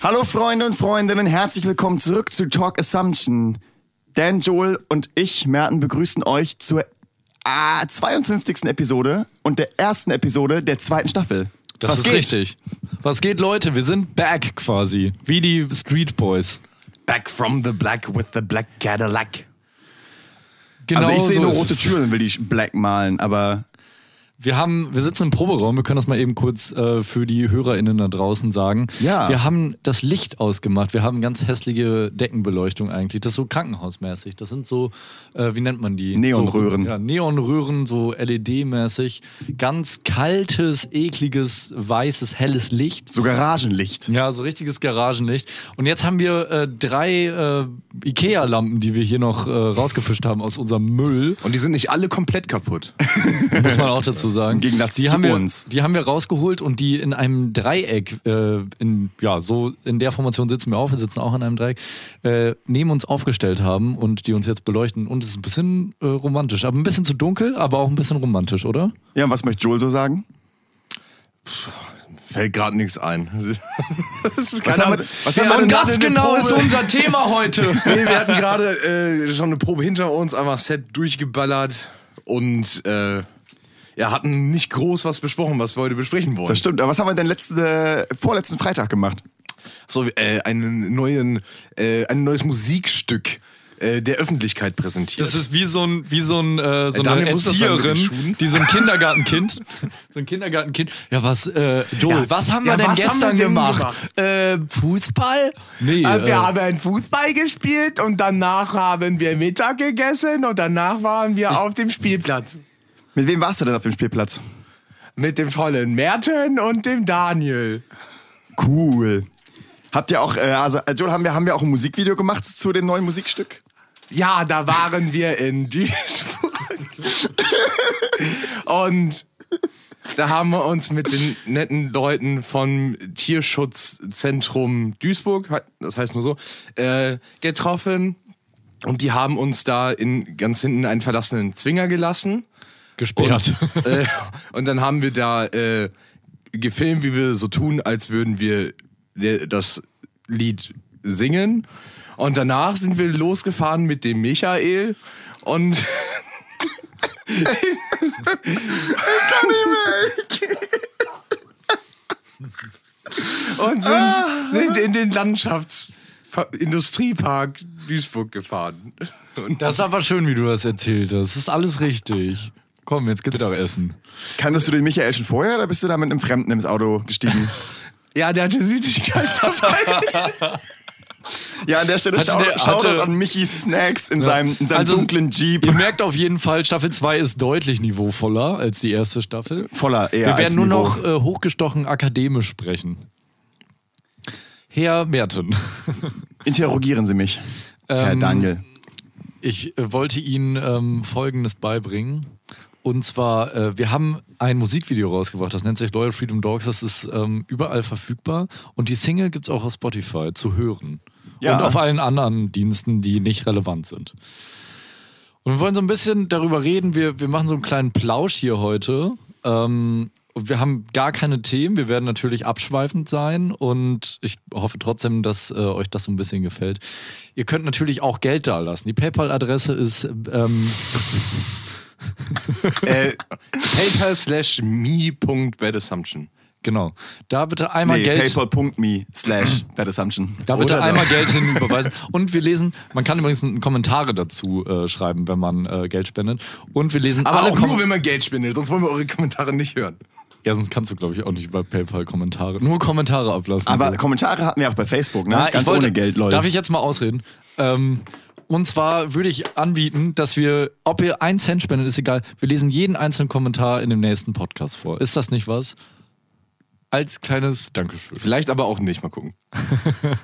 Hallo Freunde und Freundinnen, herzlich willkommen zurück zu Talk Assumption. Dan, Joel und ich, Merten, begrüßen euch zur ah, 52. Episode und der ersten Episode der zweiten Staffel. Das Was ist geht? richtig. Was geht, Leute? Wir sind back quasi. Wie die Street Boys. Back from the black with the black Cadillac. Genau Also ich sehe so nur rote. Türen will die black malen, aber Wir haben, wir sitzen im Proberaum, wir können das mal eben kurz äh, für die HörerInnen da draußen sagen. Ja. Wir haben das Licht ausgemacht, wir haben ganz hässliche Deckenbeleuchtung eigentlich. Das ist so krankenhausmäßig. Das sind so, äh, wie nennt man die? Neonröhren. So, ja, Neonröhren, so LED-mäßig. Ganz kaltes, ekliges, weißes, helles Licht. so Garagenlicht. Ja, so richtiges Garagenlicht. Und jetzt haben wir äh, drei äh, Ikea-Lampen, die wir hier noch äh, rausgefischt haben aus unserem Müll. Und die sind nicht alle komplett kaputt. Muss man auch dazu sagen. Im Gegensatz die zu haben wir, uns. Die haben wir rausgeholt und die in einem Dreieck, äh, in, ja, so in der Formation sitzen wir auch, wir sitzen auch in einem Dreieck, äh, neben uns aufgestellt haben und die uns jetzt beleuchten. Und es ist ein bisschen äh, romantisch, aber ein bisschen zu dunkel, aber auch ein bisschen romantisch, oder? Ja, und was möchte Joel so sagen? Fällt gerade nichts ein. das ist Was haben wir, was haben wir gerade das genau Probe- Thema heute. Nee, wir hatten gerade äh, schon eine Probe hinter uns, einfach Set durchgeballert und äh, ja, hatten nicht groß was besprochen, was wir heute besprechen wollen. Das stimmt, aber was haben wir denn letzte, vorletzten Freitag gemacht? So, äh, einen neuen, äh, ein neues Musikstück äh, der Öffentlichkeit präsentiert. Das ist wie so ein, wie so ein, äh, so Äh, eine Erzieherin, die so ein Kindergartenkind, so ein Kindergartenkind. Ja, was, äh, Joel, Ja. was haben wir Ja, denn gestern wir denn gemacht? Äh, Fußball? Nee, Äh, äh, wir haben Fußball gespielt und danach haben wir Mittag gegessen und danach waren wir auf dem Spielplatz. Mit wem warst du denn auf dem Spielplatz? Mit dem tollen Merten und dem Daniel. Cool. Habt ihr auch, äh, also äh, Joel, haben wir, haben wir auch ein Musikvideo gemacht zu dem neuen Musikstück? Ja, da waren wir in Duisburg. und da haben wir uns mit den netten Leuten vom Tierschutzzentrum Duisburg, das heißt nur so, äh, getroffen. Und die haben uns da in ganz hinten einen verlassenen Zwinger gelassen. Gesperrt. äh, und dann haben wir da äh, gefilmt, wie wir so tun, als würden wir der- das Lied singen. Und danach sind wir losgefahren mit dem Michael und. und sind, sind in den Landschaftsindustriepark Duisburg gefahren. Und Das ist aber schön, wie du das erzählt hast. Das ist alles richtig. Komm, jetzt gibt's doch Essen. Kanntest du den Michael schon vorher oder bist du da mit einem Fremden ins Auto gestiegen? ja, der hatte Süßigkeiten dabei. ja, an der Stelle schau, der- Shoutout an Michi Snacks in seinem, in seinem Also, dunklen Jeep. Ihr merkt auf jeden Fall, Staffel 2 ist deutlich niveauvoller als die erste Staffel. Voller eher Wir als werden nur Niveau. noch äh, hochgestochen akademisch sprechen. Herr Merten, Interrogieren Sie mich, Herr Ähm, Daniel. ich äh, wollte Ihnen ähm, Folgendes beibringen. Und zwar, äh, wir haben ein Musikvideo rausgebracht, das nennt sich Loyal Freedom Dogs. Das ist ähm, überall verfügbar. Und die Single gibt es auch auf Spotify zu hören. Ja. Und auf allen anderen Diensten, die nicht relevant sind. Und wir wollen so ein bisschen darüber reden. Wir, wir machen so einen kleinen Plausch hier heute. Ähm, und wir haben gar keine Themen. Wir werden natürlich abschweifend sein. Und ich hoffe trotzdem, dass äh, euch das so ein bisschen gefällt. Ihr könnt natürlich auch Geld da lassen. Die PayPal-Adresse ist ähm, äh, PayPal slash me.badassumption. Genau. Da bitte einmal Nee, Geld. paypal.me slash Bad Assumption. Da bitte Oder einmal das. Geld hin überweisen. Und wir lesen, man kann übrigens Kommentare dazu äh, schreiben, wenn man äh, Geld spendet. Und wir lesen Aber auch nur, Kom- wenn man Geld spendet, sonst wollen wir eure Kommentare nicht hören. Ja, sonst kannst du, glaube ich, auch nicht bei PayPal Kommentare. Nur Kommentare ablassen. Aber so. Kommentare hatten wir auch bei Facebook, ne? Na, Ganz ich wollte, ohne Geld, Leute. Darf ich jetzt mal ausreden? Ähm, und zwar würde ich anbieten, dass wir, ob ihr einen Cent spendet, ist egal, wir lesen jeden einzelnen Kommentar in dem nächsten Podcast vor. Ist das nicht was? Als kleines Dankeschön. Vielleicht aber auch nicht, mal gucken.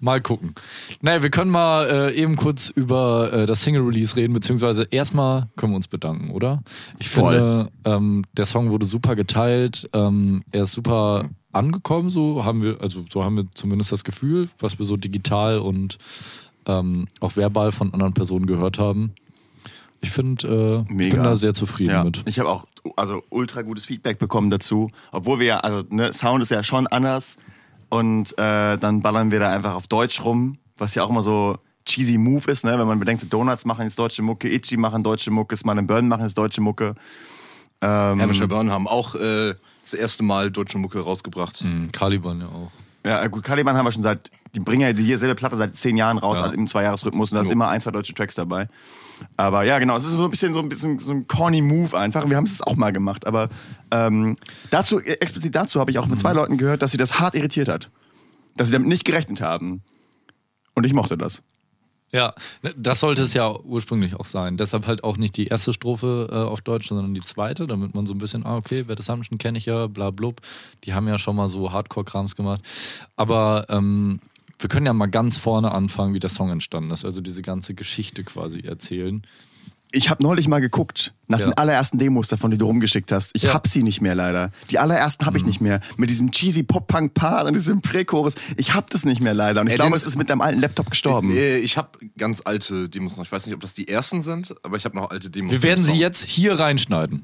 Mal gucken. Naja, wir können mal äh, eben kurz über äh, das Single-Release reden, beziehungsweise erstmal können wir uns bedanken, oder? Ich Voll. finde, ähm, der Song wurde super geteilt, ähm, er ist super angekommen, so haben wir, also so haben wir zumindest das Gefühl, was wir so digital und ähm, auch verbal von anderen Personen gehört haben. Ich finde, äh, ich bin da sehr zufrieden Ja, mit. ich habe auch also ultra gutes Feedback bekommen dazu, obwohl wir ja, also ne, Sound ist ja schon anders und äh, dann ballern wir da einfach auf Deutsch rum, was ja auch immer so cheesy Move ist, ne? wenn man bedenkt, so Donuts machen jetzt deutsche Mucke, Itchy machen deutsche Mucke, Smart and Burn machen jetzt deutsche Mucke. Ähm, Hermischer Burn haben auch äh, das erste Mal deutsche Mucke rausgebracht. Mhm, Caliban ja auch. Ja, gut, Caliban haben wir schon seit, die bringen ja dieselbe Platte seit zehn Jahren raus, Ja. halt im Zweijahresrhythmus und da sind immer ein, zwei deutsche Tracks dabei. Aber ja, genau, es ist so ein bisschen so ein bisschen so ein corny Move einfach. Und wir haben es auch mal gemacht. Aber ähm, dazu, äh, explizit dazu habe ich auch mit zwei Leuten gehört, dass sie das hart irritiert hat. Dass sie damit nicht gerechnet haben. Und ich mochte das. Ja, ne, das sollte es ja ursprünglich auch sein. Deshalb halt auch nicht die erste Strophe äh, auf Deutsch, sondern die zweite, damit man so ein bisschen, ah, okay, Wette Assumption kenne ich ja, bla blub. Die haben ja schon mal so Hardcore-Krams gemacht. Aber ähm, wir können ja mal ganz vorne anfangen, wie der Song entstanden ist. Also diese ganze Geschichte quasi erzählen. Ich habe neulich mal geguckt nach Ja. den allerersten Demos davon, die du rumgeschickt hast. Ich Ja. hab sie nicht mehr leider. Die allerersten habe ich nicht mehr. Mit diesem cheesy Pop-Punk-Paar und diesem Prä-Chorus. Ich hab das nicht mehr leider. Und ich Äh, glaube, es ist mit deinem alten Laptop gestorben. Äh, Ich habe ganz alte Demos noch. Ich weiß nicht, ob das die ersten sind, aber ich habe noch alte Demos. Wir werden sie jetzt hier reinschneiden.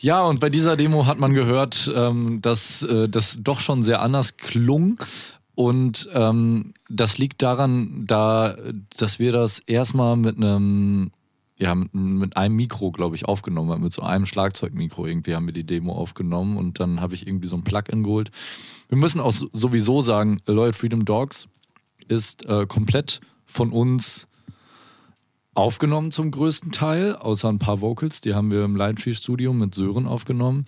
Ja, und bei dieser Demo hat man gehört, ähm, dass äh, das doch schon sehr anders klung. Und ähm, das liegt daran, da, dass wir das erstmal mit einem, ja, mit, mit einem Mikro, glaube ich, aufgenommen haben. Mit so einem Schlagzeugmikro irgendwie haben wir die Demo aufgenommen und dann habe ich irgendwie so ein Plugin geholt. Wir müssen auch sowieso sagen, Loyal Freedom Dogs ist äh, komplett von uns aufgenommen zum größten Teil, außer ein paar Vocals, die haben wir im Lightree Studio mit Sören aufgenommen.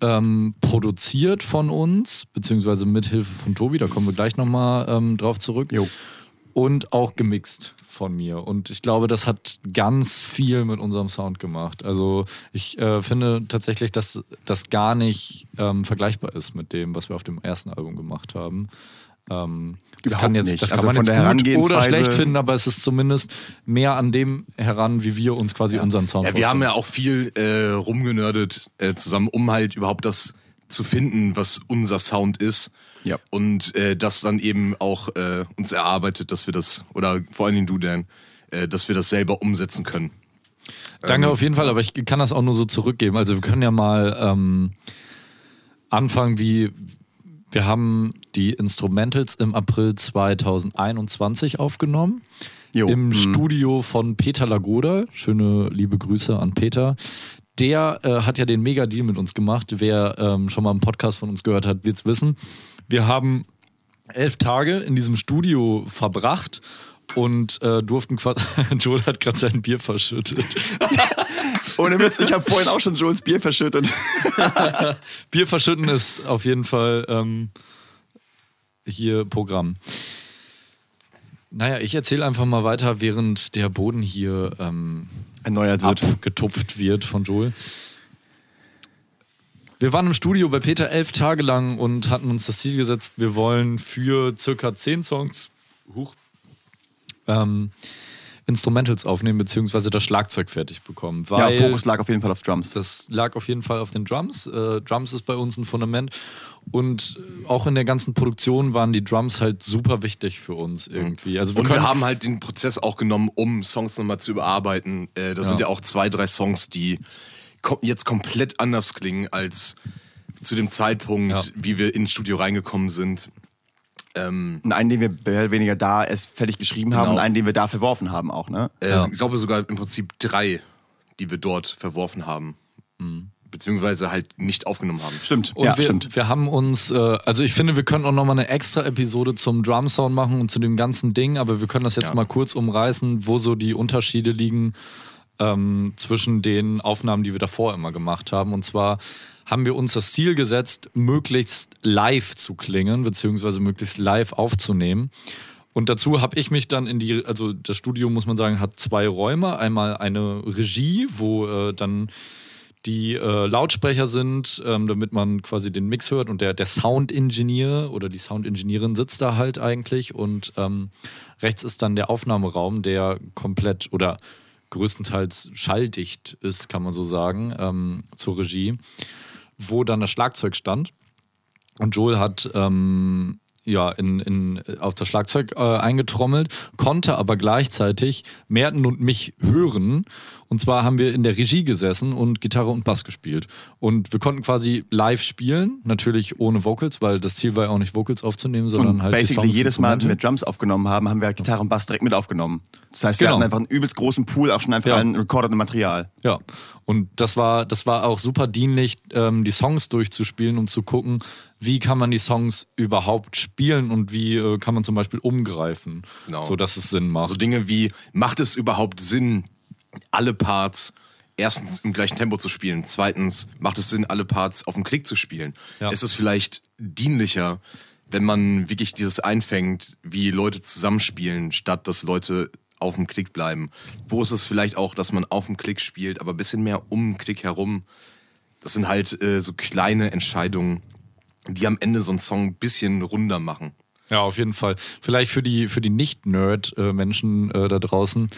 Ähm, produziert von uns, beziehungsweise mit Hilfe von Tobi, da kommen wir gleich nochmal ähm, drauf zurück. Jo. Und auch gemixt von mir. Und ich glaube, das hat ganz viel mit unserem Sound gemacht. Also ich äh, finde tatsächlich, dass das gar nicht ähm, vergleichbar ist mit dem, was wir auf dem ersten Album gemacht haben. Ähm, das Überhaupt kann jetzt, nicht. das kann Also man von jetzt der gut oder schlecht finden, aber es ist zumindest mehr an dem heran, wie wir uns quasi unseren Sound Ja, wir haben ja auch viel äh, rumgenördet äh, zusammen, um halt überhaupt das zu finden, was unser Sound ist. Ja. Und äh, das dann eben auch äh, uns erarbeitet, dass wir das, oder vor allen Dingen du, Dan, äh, dass wir das selber umsetzen können. Danke auf jeden Fall, aber ich kann das auch nur so zurückgeben. Also wir können ja mal ähm, anfangen, wie wir haben die Instrumentals im April 2021 aufgenommen. Jo. Im Mhm. Studio von Peter Lagoda. Schöne liebe Grüße an Peter. Der äh, hat ja den Mega-Deal mit uns gemacht. Wer ähm, schon mal einen Podcast von uns gehört hat, wird es wissen. Wir haben elf Tage in diesem Studio verbracht und äh, durften quasi. Joel hat gerade sein Bier verschüttet. Ohne Witz, ich habe vorhin auch schon Jules Bier verschüttet. Bier verschütten ist auf jeden Fall ähm, hier Programm. Naja, ich erzähle einfach mal weiter, während der Boden hier ähm, Erneuert wird. abgetupft wird von Joel. Wir waren im Studio bei Peter elf Tage lang und hatten uns das Ziel gesetzt, wir wollen für circa zehn Songs hoch, ähm, Instrumentals aufnehmen, beziehungsweise das Schlagzeug fertig bekommen. Ja, Fokus lag auf jeden Fall auf Drums. das lag auf jeden Fall auf den Drums. Äh, Drums ist bei uns ein Fundament. Und äh, auch in der ganzen Produktion waren die Drums halt super wichtig für uns irgendwie. Also wir Und wir haben halt den Prozess auch genommen, um Songs nochmal zu überarbeiten. Äh, das sind ja auch zwei, drei Songs, die kom jetzt komplett anders klingen als zu dem Zeitpunkt, Ja. wie wir ins Studio reingekommen sind. Ähm, Und einen, den wir mehr oder weniger da erst fertig geschrieben haben Genau. und einen, den wir da verworfen haben auch, ne? äh, Ja. Ich glaube sogar im Prinzip drei, die wir dort verworfen haben. Beziehungsweise halt nicht aufgenommen haben. Stimmt, und ja, wir, stimmt. wir haben uns, äh, also ich finde, wir können auch nochmal eine extra Episode zum Drum Sound machen und zu dem ganzen Ding, aber wir können das jetzt Ja. mal kurz umreißen, wo so die Unterschiede liegen ähm, zwischen den Aufnahmen, die wir davor immer gemacht haben. Und zwar haben wir uns das Ziel gesetzt, möglichst live zu klingen, beziehungsweise möglichst live aufzunehmen. Und dazu habe ich mich dann in die, also das Studio, muss man sagen, hat zwei Räume. Einmal eine Regie, wo äh, dann die äh, Lautsprecher sind, ähm, damit man quasi den Mix hört und der, der Sound-Engineer oder die Sound-Engineerin sitzt da halt eigentlich und ähm, rechts ist dann der Aufnahmeraum, der komplett oder größtenteils schalldicht ist, kann man so sagen, ähm, zur Regie, wo dann das Schlagzeug stand. Und Joel hat ähm, ja, in, in, auf das Schlagzeug äh, eingetrommelt, konnte aber gleichzeitig Merten und mich hören. Und zwar haben wir in der Regie gesessen und Gitarre und Bass gespielt. Und wir konnten quasi live spielen, natürlich ohne Vocals, weil das Ziel war ja auch nicht Vocals aufzunehmen, sondern Und halt. die basically Songs, jedes Mal, wenn wir. Drums aufgenommen haben, haben wir halt Gitarre und Bass direkt mit aufgenommen. Das heißt, wir Genau. hatten einfach einen übelst großen Pool, auch schon einfach Ja. an recordedem Material. Ja, und das war, das war auch super dienlich, ähm, die Songs durchzuspielen und zu gucken, wie kann man die Songs überhaupt spielen und wie äh, kann man zum Beispiel umgreifen, Genau. so dass es Sinn macht. So Dinge wie, macht es überhaupt Sinn, alle Parts erstens im gleichen Tempo zu spielen? Zweitens, macht es Sinn, alle Parts auf dem Klick zu spielen? Ja. Ist es vielleicht dienlicher, wenn man wirklich dieses einfängt, wie Leute zusammenspielen, statt dass Leute auf dem Klick bleiben? Wo ist es vielleicht auch, dass man auf dem Klick spielt, aber ein bisschen mehr um den Klick herum? Das sind halt äh, so kleine Entscheidungen, die am Ende so einen Song ein bisschen runder machen. Ja, auf jeden Fall. Vielleicht für die, für die Nicht-Nerd-Menschen äh, da draußen.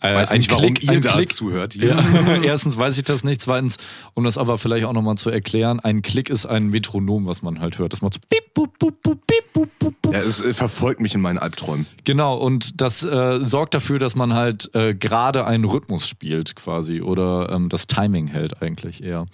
Äh, Weiß ein nicht, warum Klick, ihr ein da Klick, zuhört. Ja. Erstens weiß ich das nicht. Zweitens, um das aber vielleicht auch nochmal zu erklären, ein Klick ist ein Metronom, was man halt hört. Das macht so piep, bup, bup, bup, piep, bup, bup, bup. Ja, es äh, verfolgt mich in meinen Albträumen. Genau, und das äh, sorgt dafür, dass man halt äh, gerade einen Rhythmus spielt quasi oder ähm, das Timing hält eigentlich eher.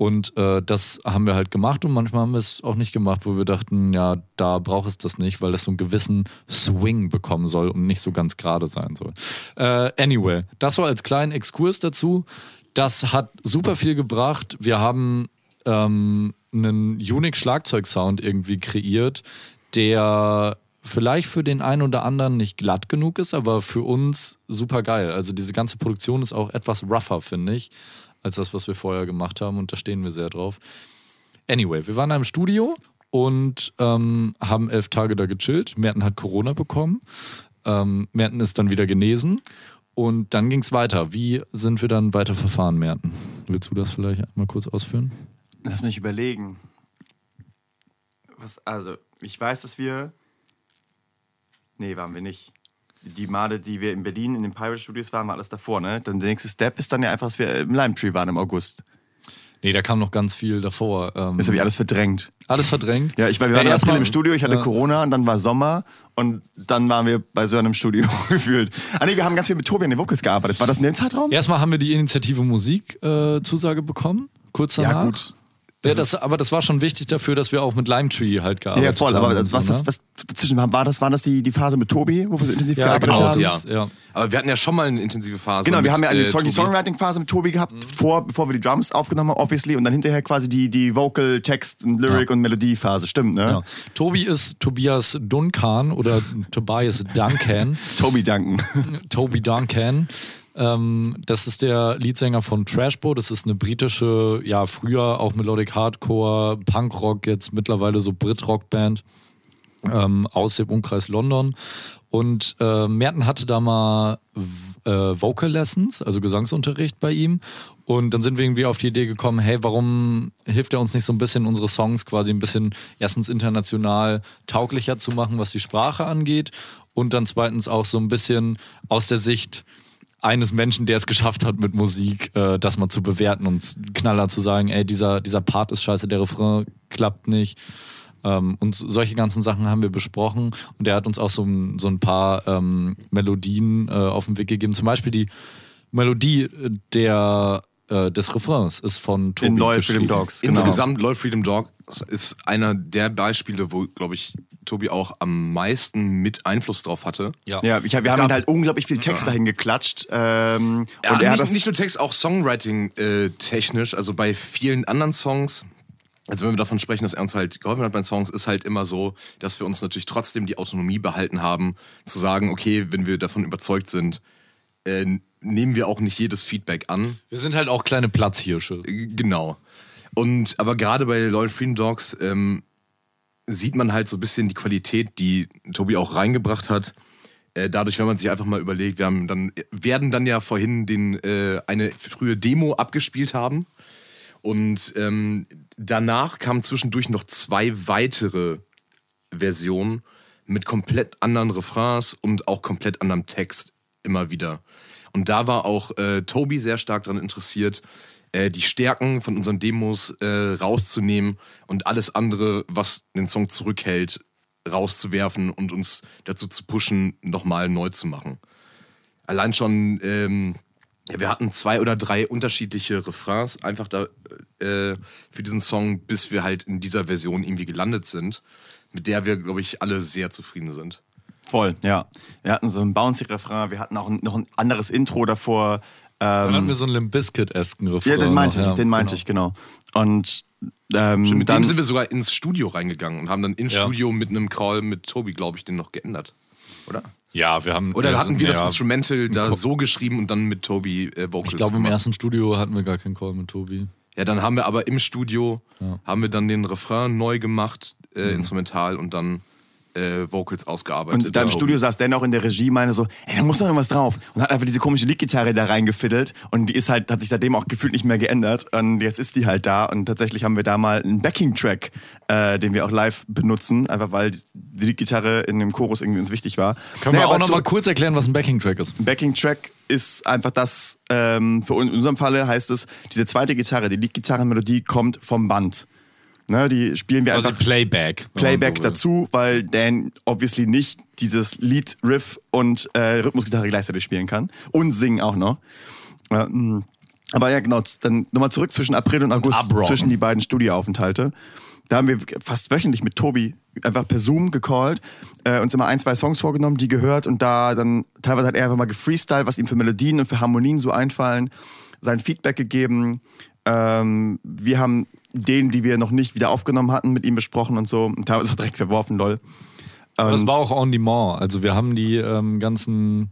Und äh, das haben wir halt gemacht und manchmal haben wir es auch nicht gemacht, wo wir dachten, ja, da braucht es das nicht, weil das so einen gewissen Swing bekommen soll und nicht so ganz gerade sein soll. Äh, anyway, das so als kleinen Exkurs dazu. Das hat super viel gebracht. Wir haben ähm, einen unique Schlagzeugsound irgendwie kreiert, der vielleicht für den einen oder anderen nicht glatt genug ist, aber für uns super geil. Also diese ganze Produktion ist auch etwas rougher, finde ich, als das, was wir vorher gemacht haben und da stehen wir sehr drauf. Anyway, wir waren da im Studio und ähm, haben elf Tage da gechillt. Merten hat Corona bekommen. Ähm, Merten ist dann wieder genesen. Und dann ging es weiter. Wie sind wir dann weiter verfahren, Merten? Willst du das vielleicht mal kurz ausführen? Lass mich überlegen. Was, also, ich weiß, dass wir. Nee, waren wir nicht. Die Male, die wir in Berlin in den Pirate Studios waren, war alles davor, ne? Dann der nächste Step ist dann ja einfach, dass wir im Lime Tree waren im August. Nee, da kam noch ganz viel davor. Ähm, Das habe ich alles verdrängt. alles verdrängt. Ja, ich war, wir waren im erstmal- April im Studio, ich hatte ja. Corona und dann war Sommer und dann waren wir bei Sören im Studio gefühlt. Ah nee, wir haben ganz viel mit Tobi an den Vocals gearbeitet. War das in dem Zeitraum? Erstmal haben wir die Initiative Musik äh, Zusage bekommen, kurz danach. Ja, gut. Ja, Das das, ist- aber das war schon wichtig dafür, dass wir auch mit Lime Tree halt Ja, gearbeitet ja, voll. haben. Aber das, was, so, das, ne? was dazwischen war, war das, war das die, die Phase mit Tobi, wo wir so intensiv ja, gearbeitet genau, haben? das, ja. Aber wir hatten ja schon mal eine intensive Phase. Genau, wir mit, haben ja eine äh, Song, die Tobi. Songwriting-Phase mit Tobi gehabt, vor, bevor wir die Drums aufgenommen haben, obviously, und dann hinterher quasi die, die Vocal, Text, und Lyric Ja. und Melodie-Phase, stimmt, ne? Ja. Tobi ist Tobias Duncan oder Tobias Duncan. Tobi danken. Toby Duncan. Ähm, das ist der Leadsänger von Trashbow. Das ist eine britische, ja, früher auch Melodic Hardcore, Punkrock, jetzt mittlerweile so Brit-Rock-Band ähm, aus dem Umkreis London. Und äh, Merten hatte da mal äh, Vocal Lessons, also Gesangsunterricht bei ihm. Und dann sind wir irgendwie auf die Idee gekommen, hey, warum hilft er uns nicht so ein bisschen unsere Songs quasi ein bisschen erstens international tauglicher zu machen, was die Sprache angeht und dann zweitens auch so ein bisschen aus der Sicht eines Menschen, der es geschafft hat mit Musik, äh, das mal zu bewerten und knaller zu sagen, ey, dieser, dieser Part ist scheiße, der Refrain klappt nicht. Ähm, und so- solche ganzen Sachen haben wir besprochen und er hat uns auch so, so ein paar ähm, Melodien äh, auf den Weg gegeben. Zum Beispiel die Melodie äh, der, äh, des Refrains ist von Tobi In Loyal. Freedom Dogs. Genau. Insgesamt Loyal Freedom Dog ist einer der Beispiele, wo, glaube ich, Tobi auch am meisten mit Einfluss drauf hatte. Ja. Ja, ich, wir Es haben gab- halt unglaublich viel Text dahin geklatscht. Ähm, Ja, und er hat nicht, das. nicht nur Text, auch Songwriting äh, technisch. Also bei vielen anderen Songs, also wenn wir davon sprechen, dass er uns halt geholfen hat bei den Songs, ist halt immer so, dass wir uns natürlich trotzdem die Autonomie behalten haben, zu sagen, okay, wenn wir davon überzeugt sind, äh, nehmen wir auch nicht jedes Feedback an. Wir sind halt auch kleine Platzhirsche. Äh, Genau. Und aber gerade bei Loyal Freedom Dogs ähm, sieht man halt so ein bisschen die Qualität, die Tobi auch reingebracht hat. Äh, dadurch, wenn man sich einfach mal überlegt, wir haben dann, werden dann ja vorhin den, äh, eine frühe Demo abgespielt haben. Und ähm, danach kamen zwischendurch noch zwei weitere Versionen mit komplett anderen Refrains und auch komplett anderem Text immer wieder. Und da war auch äh, Tobi sehr stark daran interessiert, äh, die Stärken von unseren Demos äh, rauszunehmen und alles andere, was den Song zurückhält, rauszuwerfen und uns dazu zu pushen, nochmal neu zu machen. Allein schon, ähm, ja, wir hatten zwei oder drei unterschiedliche Refrains einfach da äh, für diesen Song, bis wir halt in dieser Version irgendwie gelandet sind, mit der wir, glaube ich, alle sehr zufrieden sind. Voll, ja. Wir hatten so ein bouncy Refrain, wir hatten auch ein, noch ein anderes Intro davor. Dann Ähm, hatten wir so einen Limp Bizkit-esken Refrain. ja, den meinte noch, ich, den meinte ich, genau. Und ähm, Mit dann, dem sind wir sogar ins Studio reingegangen und haben dann im Ja. Studio mit einem Call mit Tobi, glaube ich, den noch geändert. Oder? Ja, wir haben. Oder äh, hatten wir das ja, Instrumental da Ko- so geschrieben und dann mit Tobi äh, Vocals Ich glaube, im ersten Studio hatten wir gar keinen Call mit Tobi. Ja, dann haben wir aber im Studio, haben wir dann den Refrain neu gemacht, äh, instrumental und dann äh, Vocals ausgearbeitet. und da im. Studio saß Dan auch in der Regie, meine so, ey, da muss noch irgendwas drauf. Und hat einfach diese komische Lead-Gitarre da reingefiddelt. Und die ist halt, hat sich seitdem auch gefühlt nicht mehr geändert. Und jetzt ist die halt da. Und tatsächlich haben wir da mal einen Backing-Track, äh, den wir auch live benutzen. Einfach weil die Lead-Gitarre in dem Chorus irgendwie uns wichtig war. Können Naja, wir auch aber noch mal zurück- kurz erklären, was ein Backing-Track ist? Ein Backing-Track ist einfach das, ähm, für uns, in unserem Falle heißt es, diese zweite Gitarre, die Lead-Gitarrenmelodie kommt vom Band. Ne, die spielen wir Also einfach Playback. Playback so dazu, weil Dan obviously nicht dieses Lead, Riff und äh, Rhythmusgitarre gleichzeitig spielen kann. Und singen auch noch. Ja, mh. aber ja, genau, dann nochmal zurück zwischen April und August, abrocken. zwischen die beiden Studioaufenthalte. Da haben wir fast wöchentlich mit Tobi einfach per Zoom gecallt, äh, uns immer ein, zwei Songs vorgenommen, die gehört und da dann teilweise hat er einfach mal gefreestylt, was ihm für Melodien und für Harmonien so einfallen, sein Feedback gegeben. Ähm, wir haben Ideen, die wir noch nicht wieder aufgenommen hatten, mit ihm besprochen und so. Und teilweise auch direkt verworfen, lol. Und- war auch on demand. Also wir haben die ähm, ganzen.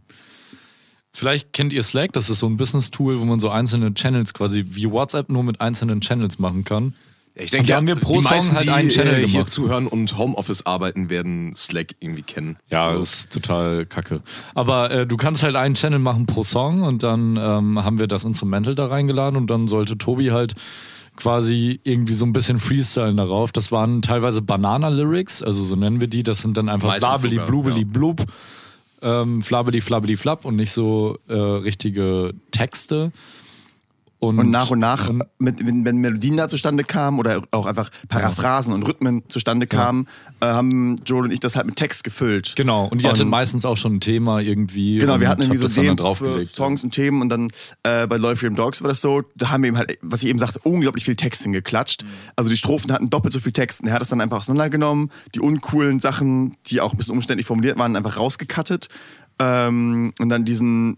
Vielleicht kennt ihr Slack, das ist so ein Business-Tool, wo man so einzelne Channels quasi wie WhatsApp nur mit einzelnen Channels machen kann. Ich denke, ja, haben wir pro die Song meisten, halt die einen Channel äh, hier gemacht. zuhören und Homeoffice arbeiten, werden Slack irgendwie kennen. Ja, Also, das ist total kacke. Aber äh, du kannst halt einen Channel machen pro Song und dann ähm, haben wir das Instrumental da reingeladen und dann sollte Tobi halt quasi irgendwie so ein bisschen freestylen darauf. Das waren teilweise Banana-Lyrics, also so nennen wir die. Das sind dann einfach blabeli, blubeli, ja. blub, ähm, flabeli, flabeli, flap und nicht so äh, richtige Texte. Und, Und nach und nach, und- mit, wenn, Melodien da zustande kamen oder auch einfach Paraphrasen und Rhythmen zustande kamen, äh, haben Joel und ich das halt mit Text gefüllt. Genau, und die Und- meistens auch schon ein Thema irgendwie. Genau, wir hatten irgendwie so Themen für draufgelegt. Songs und Themen und dann äh, bei Loyal Dogs war das so, da haben wir eben halt, was ich eben sagte, unglaublich viel Text hingeklatscht. Mhm. Also die Strophen hatten doppelt so viel Text und er hat das dann einfach auseinandergenommen, die uncoolen Sachen, die auch ein bisschen umständlich formuliert waren, einfach rausgekattet ähm, und dann diesen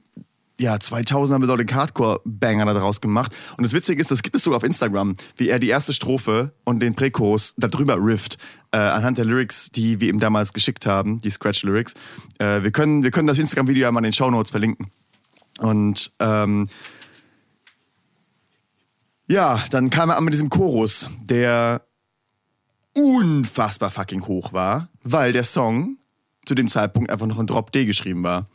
ja, 2000er Melodic Hardcore-Banger da draus gemacht. Und das Witzige ist, das gibt es sogar auf Instagram, wie er die erste Strophe und den Prächorus darüber rifft, äh, anhand der Lyrics, die wir ihm damals geschickt haben, die Scratch-Lyrics. Äh, wir, können, wir können das Instagram-Video ja mal in den Shownotes verlinken. Und ähm, ja, dann kam er an mit diesem Chorus, der unfassbar fucking hoch war, weil der Song zu dem Zeitpunkt einfach noch in Drop D geschrieben war.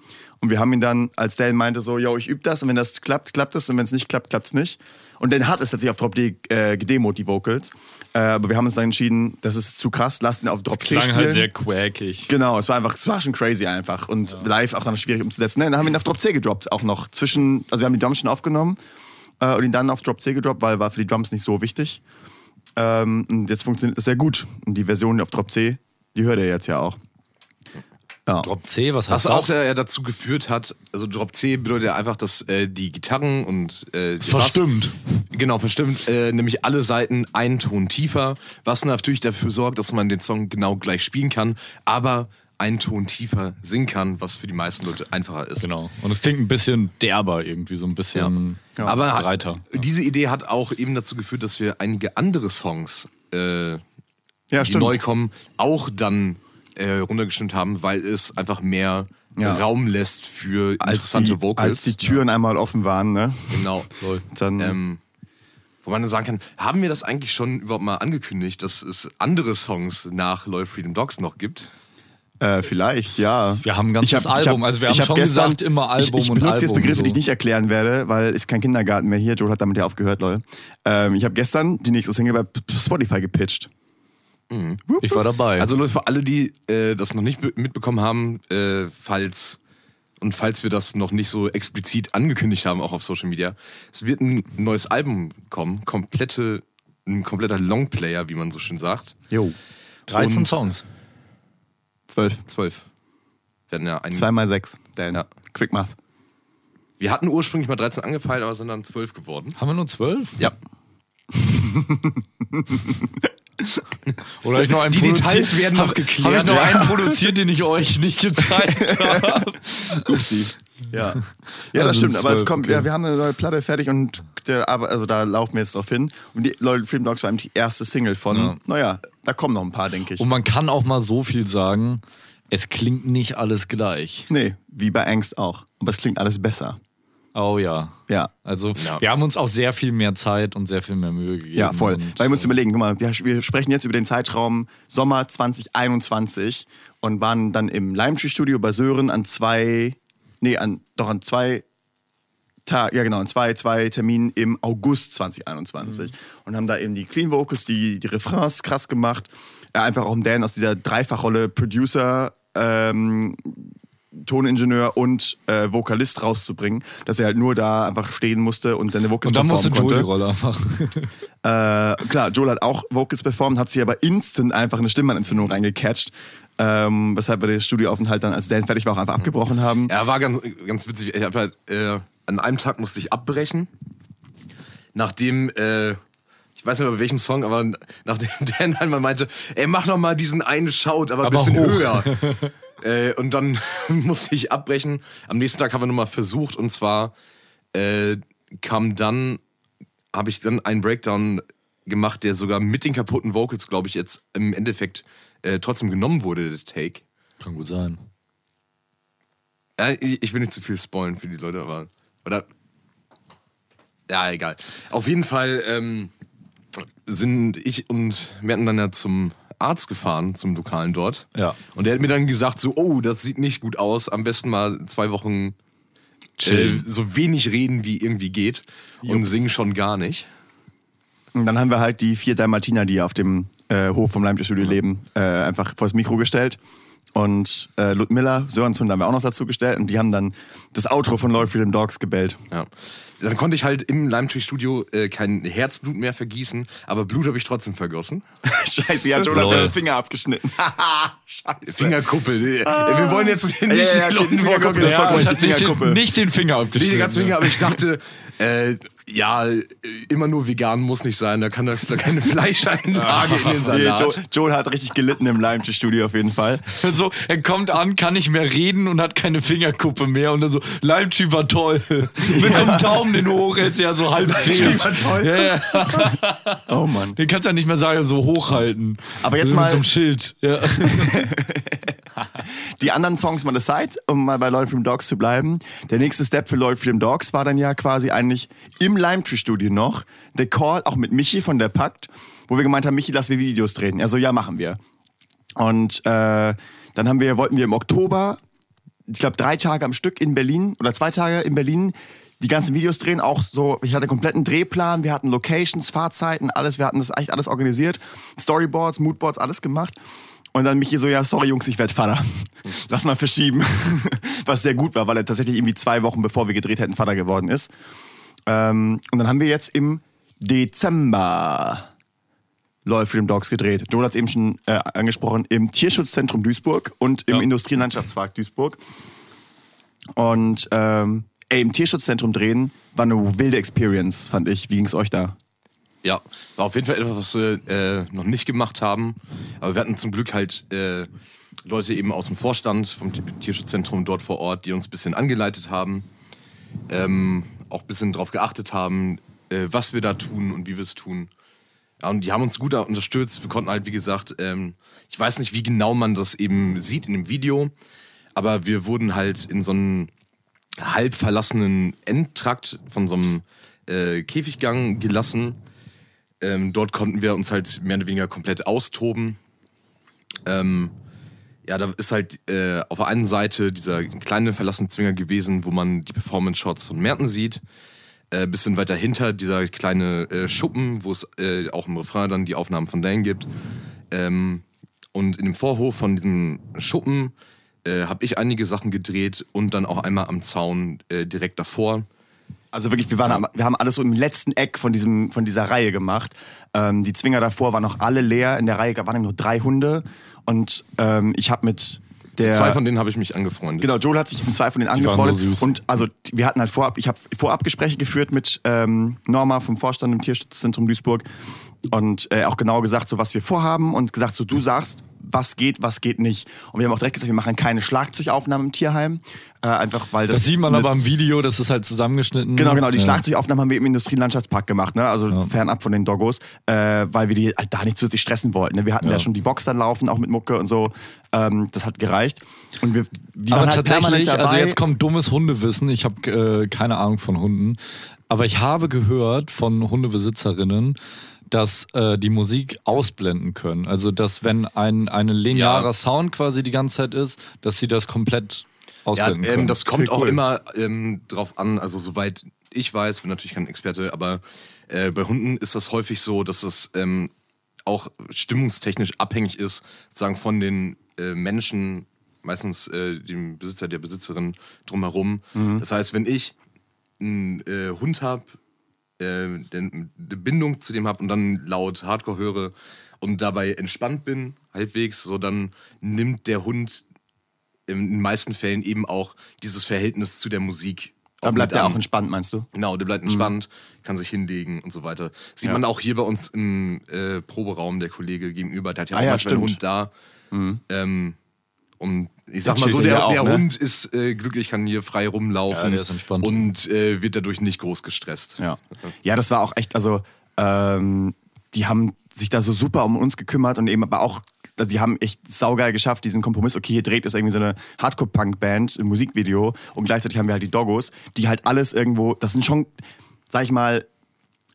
Und wir haben ihn dann, als Dan meinte so, yo, ich übe das und wenn das klappt, klappt es und wenn es nicht klappt, klappt es nicht. Und Dan hat es tatsächlich auf Drop D äh, gedemot, die Vocals. Äh, aber wir haben uns dann entschieden, das ist zu krass, lasst ihn auf Drop C Klang spielen. halt sehr quackig. Genau, es war einfach, es war schon crazy einfach und live auch dann schwierig umzusetzen. Ne, dann haben wir ihn auf Drop C gedroppt, auch noch zwischen, also wir haben die Drums schon aufgenommen äh, und ihn dann auf Drop C gedroppt, weil war für die Drums nicht so wichtig. Ähm, und jetzt funktioniert es sehr gut. Und die Version auf Drop C, die hört ihr jetzt ja auch. Ja. Drop C, was Was heißt auch das? ja dazu geführt hat, also Drop C bedeutet ja einfach, dass äh, die Gitarren und äh, die Bass- Verstimmt. Genau, verstimmt. Äh, nämlich alle Seiten einen Ton tiefer, was natürlich dafür sorgt, dass man den Song genau gleich spielen kann, aber einen Ton tiefer singen kann, was für die meisten Leute einfacher ist. Genau. Und es klingt ein bisschen derber irgendwie, so ein bisschen aber hat- breiter. diese Idee hat auch eben dazu geführt, dass wir einige andere Songs, äh, Ja, die stimmt. neu kommen, auch dann äh, runtergestimmt haben, weil es einfach mehr Ja. Raum lässt für als interessante die, Vocals. als die Türen einmal offen waren, ne? Genau. Dann, Ähm, wo man dann sagen kann, haben wir das eigentlich schon überhaupt mal angekündigt, dass es andere Songs nach Loyal Freedom Dogs noch gibt? Äh, vielleicht, ja. Wir haben ein ganzes Ich hab- Album. hab- also wir haben schon gestern- gesagt, immer Album ich, ich und benutze jetzt Begriffe, so. die ich nicht erklären werde, weil ist kein Kindergarten mehr hier. Joel hat damit ja aufgehört, Leute. Ähm, ich habe gestern die nächste Single bei Spotify gepitcht. Ich war dabei. Also Leute, für alle, die äh, das noch nicht be- mitbekommen haben, äh, falls Und falls wir das noch nicht so explizit angekündigt haben, auch auf Social Media, es wird ein neues Album kommen, komplette, ein kompletter Longplayer, wie man so schön sagt. Jo. 13 Und- Songs. Zwölf. Zwölf. Wir hatten ja einen. Zwei mal sechs. Dan. Ja. Quick Math. Wir hatten ursprünglich mal 13 angepeilt, aber sind dann 12 geworden. Haben wir nur 12? Ja. Oder ich noch einen Die Details werden noch hab- geklärt. Habe ich noch einen produziert, den ich euch nicht gezeigt habe? Upsi. Ja. Ja, Also das stimmt. Aber es 12, kommt, okay. ja, wir haben eine neue Platte fertig und der, also da laufen wir jetzt drauf hin. Und die Loyal Freedom Dogs war eben die erste Single von, Ja. naja, da kommen noch ein paar, denke ich. Und man kann auch mal so viel sagen, es klingt nicht alles gleich. nee, wie bei Angst auch. Aber es klingt alles besser. Oh ja. Ja. Also Ja. wir haben uns auch sehr viel mehr Zeit und sehr viel mehr Mühe gegeben. Ja, voll. Und, Weil ihr müsst überlegen, guck mal, wir, wir sprechen jetzt über den Zeitraum Sommer 2021 und waren dann im Lime Tree Studio bei Sören an zwei, nee, an, doch an zwei Tag, ja genau, an zwei, zwei Terminen im August 2021 und haben da eben die Clean Vocals, die, die Refrains krass gemacht. Ja, einfach auch um Dan aus dieser Dreifachrolle Producer, ähm, Toningenieur und äh, Vokalist rauszubringen, dass er halt nur da einfach stehen musste und seine Vocals und dann musste Joel die Rolle machen. Äh, klar, Joel hat auch Vocals performt, hat sich aber instant einfach eine Stimmbandentzündung reingecatcht. Ähm, weshalb wir das Studioaufenthalt dann, als Dan fertig war, auch einfach abgebrochen haben. Ja, war ganz, ganz witzig. Ich hab halt, äh, an einem Tag musste ich abbrechen. Nachdem, äh, ich weiß nicht mehr bei welchem Song, aber nachdem Dan einmal meinte, ey, mach noch mal diesen einen Shout, aber ein Aber bisschen hoch. höher. äh, und dann musste ich abbrechen. Am nächsten Tag haben wir nochmal versucht und zwar äh, kam dann, habe ich dann einen Breakdown gemacht, der sogar mit den kaputten Vocals, glaube ich, jetzt im Endeffekt äh, trotzdem genommen wurde, der Take. Kann gut sein. Ja, ich ich will nicht zu viel spoilen für die Leute, aber. Oder. Ja, egal. Auf jeden Fall ähm, sind ich und wir hatten dann ja zum Arzt gefahren, zum Lokalen dort. Ja. Und der hat mir dann gesagt: so, oh, das sieht nicht gut aus. Am besten mal zwei Wochen äh, Chill. so wenig reden, wie irgendwie geht. Und singen schon gar nicht. Und dann haben wir halt die vier Dalmatiner, die auf dem äh, Hof vom Lime Tree Studio leben, äh, einfach vors Mikro gestellt. Und äh, Ludmilla, Sörens Hund haben wir auch noch dazu gestellt. Und die haben dann das Outro von Loyal Freedom Dogs gebellt. Ja. Dann konnte ich halt im Lime Tree Studio äh, kein Herzblut mehr vergießen, aber Blut habe ich trotzdem vergossen. Scheiße, ja, Joel hat seinen Finger abgeschnitten. Scheiße. Fingerkuppel. Wir wollen jetzt nicht ja, ja, okay, Fingerkuppel, Ja, ich nicht, den, den Finger Nee, abgeschnitten. die ganze Finger, ja. aber ich dachte, äh, ja, immer nur vegan muss nicht sein, da kann da keine Fleischeinlage in den Nee, Salat. Joel, Joel hat richtig gelitten im Lime Tree Studio auf jeden Fall. So, er kommt an, kann nicht mehr reden und hat keine Fingerkuppe mehr. Und dann so, Leimtree war toll. Mit so einem Daumen, den du hochhältst, ja so halb fehlt. war toll. Ja. Oh Mann. Den kannst du ja nicht mehr sagen, so hochhalten. Aber jetzt so mal- Mit so einem Schild. Ja. Die anderen Songs mal aside, um mal bei Loyal Freedom Dogs zu bleiben. Der nächste Step für Loyal Freedom Dogs war dann ja quasi eigentlich im Lime Tree Studio noch der Call, auch mit Michi von der Pakt, wo wir gemeint haben, Michi, lass wir Videos drehen. Er so, ja, machen wir. Und äh, dann haben wir, wollten wir im Oktober, ich glaube drei Tage am Stück in Berlin oder zwei Tage in Berlin die ganzen Videos drehen, auch so, ich hatte kompletten Drehplan, wir hatten Locations, Fahrzeiten, alles, wir hatten das echt alles organisiert, Storyboards, Moodboards, alles gemacht. Und dann Michi so, ja, sorry Jungs, ich werd Vater. Lass mal verschieben. Was sehr gut war, weil er tatsächlich irgendwie zwei Wochen bevor wir gedreht hätten, Vater geworden ist. Ähm, und dann haben wir jetzt im Dezember Loyal Freedom Dogs gedreht. Joel hat es eben schon äh, angesprochen, im Tierschutzzentrum Duisburg und im Ja. Industrie- und Landschaftspark Duisburg. Und ähm, ey, im Tierschutzzentrum drehen war eine wilde Experience, fand ich. Wie ging's euch da? Ja, war auf jeden Fall etwas, was wir äh, noch nicht gemacht haben. Aber wir hatten zum Glück halt äh, Leute eben aus dem Vorstand vom Tierschutzzentrum dort vor Ort, die uns ein bisschen angeleitet haben, ähm, auch ein bisschen drauf geachtet haben, äh, was wir da tun und wie wir es tun. Ja, und die haben uns gut unterstützt. Wir konnten halt, wie gesagt, ähm, ich weiß nicht, wie genau man das eben sieht in dem Video, aber wir wurden halt in so einen halb verlassenen Endtrakt von so einem äh, Käfiggang gelassen. Ähm, dort konnten wir uns halt mehr oder weniger komplett austoben. Ähm, ja, da ist halt äh, auf der einen Seite dieser kleine verlassene Zwinger gewesen, wo man die Performance-Shots von Merten sieht. Äh, bisschen weiter hinter dieser kleine äh, Schuppen, wo es äh, auch im Refrain dann die Aufnahmen von Dan gibt. Ähm, und in dem Vorhof von diesem Schuppen äh, habe ich einige Sachen gedreht und dann auch einmal am Zaun äh, direkt davor. Also wirklich, wir, waren, am- wir haben alles so im letzten Eck von, diesem, von dieser Reihe gemacht. Ähm, die Zwinger davor waren noch alle leer. In der Reihe waren nur drei Hunde. Und ähm, ich habe mit der... Zwei von denen habe ich mich angefreundet. Genau, Joel hat sich mit zwei von denen waren so angefreundet. süß. Und also wir hatten halt vorab, ich habe Vorabgespräche geführt mit ähm, Norma vom Vorstand im Tierschutzzentrum Duisburg und äh, auch genau gesagt, so was wir vorhaben und gesagt, so du sagst, was geht, was geht nicht. Und wir haben auch direkt gesagt, wir machen keine Schlagzeugaufnahmen im Tierheim, äh, einfach weil das. Das sieht man aber im Video, das ist halt zusammengeschnitten. Genau, genau. Die Ja. Schlagzeugaufnahmen haben wir im Industrielandschaftspark gemacht, ne? also fernab von den Doggos, äh, weil wir die halt da nicht zusätzlich stressen wollten. Ne? Wir hatten ja. Ja. schon die Box dann laufen, auch mit Mucke und so. Ähm, das hat gereicht. Und wir, die Aber waren halt tatsächlich, dabei. also jetzt kommt dummes Hundewissen. Ich habe äh, keine Ahnung von Hunden. Aber ich habe gehört von Hundebesitzerinnen, dass äh, die Musik ausblenden können. Also, dass wenn ein eine linearer Ja. Sound quasi die ganze Zeit ist, dass sie das komplett Ja, ausblenden können. ähm, das kommt Okay, auch cool. immer ähm, drauf an, also soweit ich weiß, bin natürlich kein Experte, aber äh, bei Hunden ist das häufig so, dass es ähm, auch stimmungstechnisch abhängig ist, sagen von den äh, Menschen, meistens äh, dem Besitzer, der Besitzerin drumherum. Mhm. Das heißt, wenn ich einen äh, Hund habe, äh, eine Bindung zu dem habe und dann laut Hardcore höre und dabei entspannt bin, halbwegs, so dann nimmt der Hund in den meisten Fällen eben auch dieses Verhältnis zu der Musik. Dann bleibt er auch entspannt, meinst du? Genau, der bleibt entspannt, kann sich hinlegen und so weiter. Sieht man auch hier bei uns im äh, Proberaum, der Kollege gegenüber, der hat ja Ah auch ja, manchmal einen. Hund da. Ähm, und ich sag mal so, der, auch, der ne? Hund ist äh, glücklich, kann hier frei rumlaufen Ja, der ist entspannt. und äh, wird dadurch nicht groß gestresst. Ja. Ja, das war auch echt, also ähm, die haben sich da so super um uns gekümmert und eben aber auch, also die haben echt saugeil geschafft, diesen Kompromiss, okay, hier dreht es irgendwie so eine Hardcore-Punk-Band im Musikvideo und gleichzeitig haben wir halt die Doggos, die halt alles irgendwo, das sind schon, sag ich mal,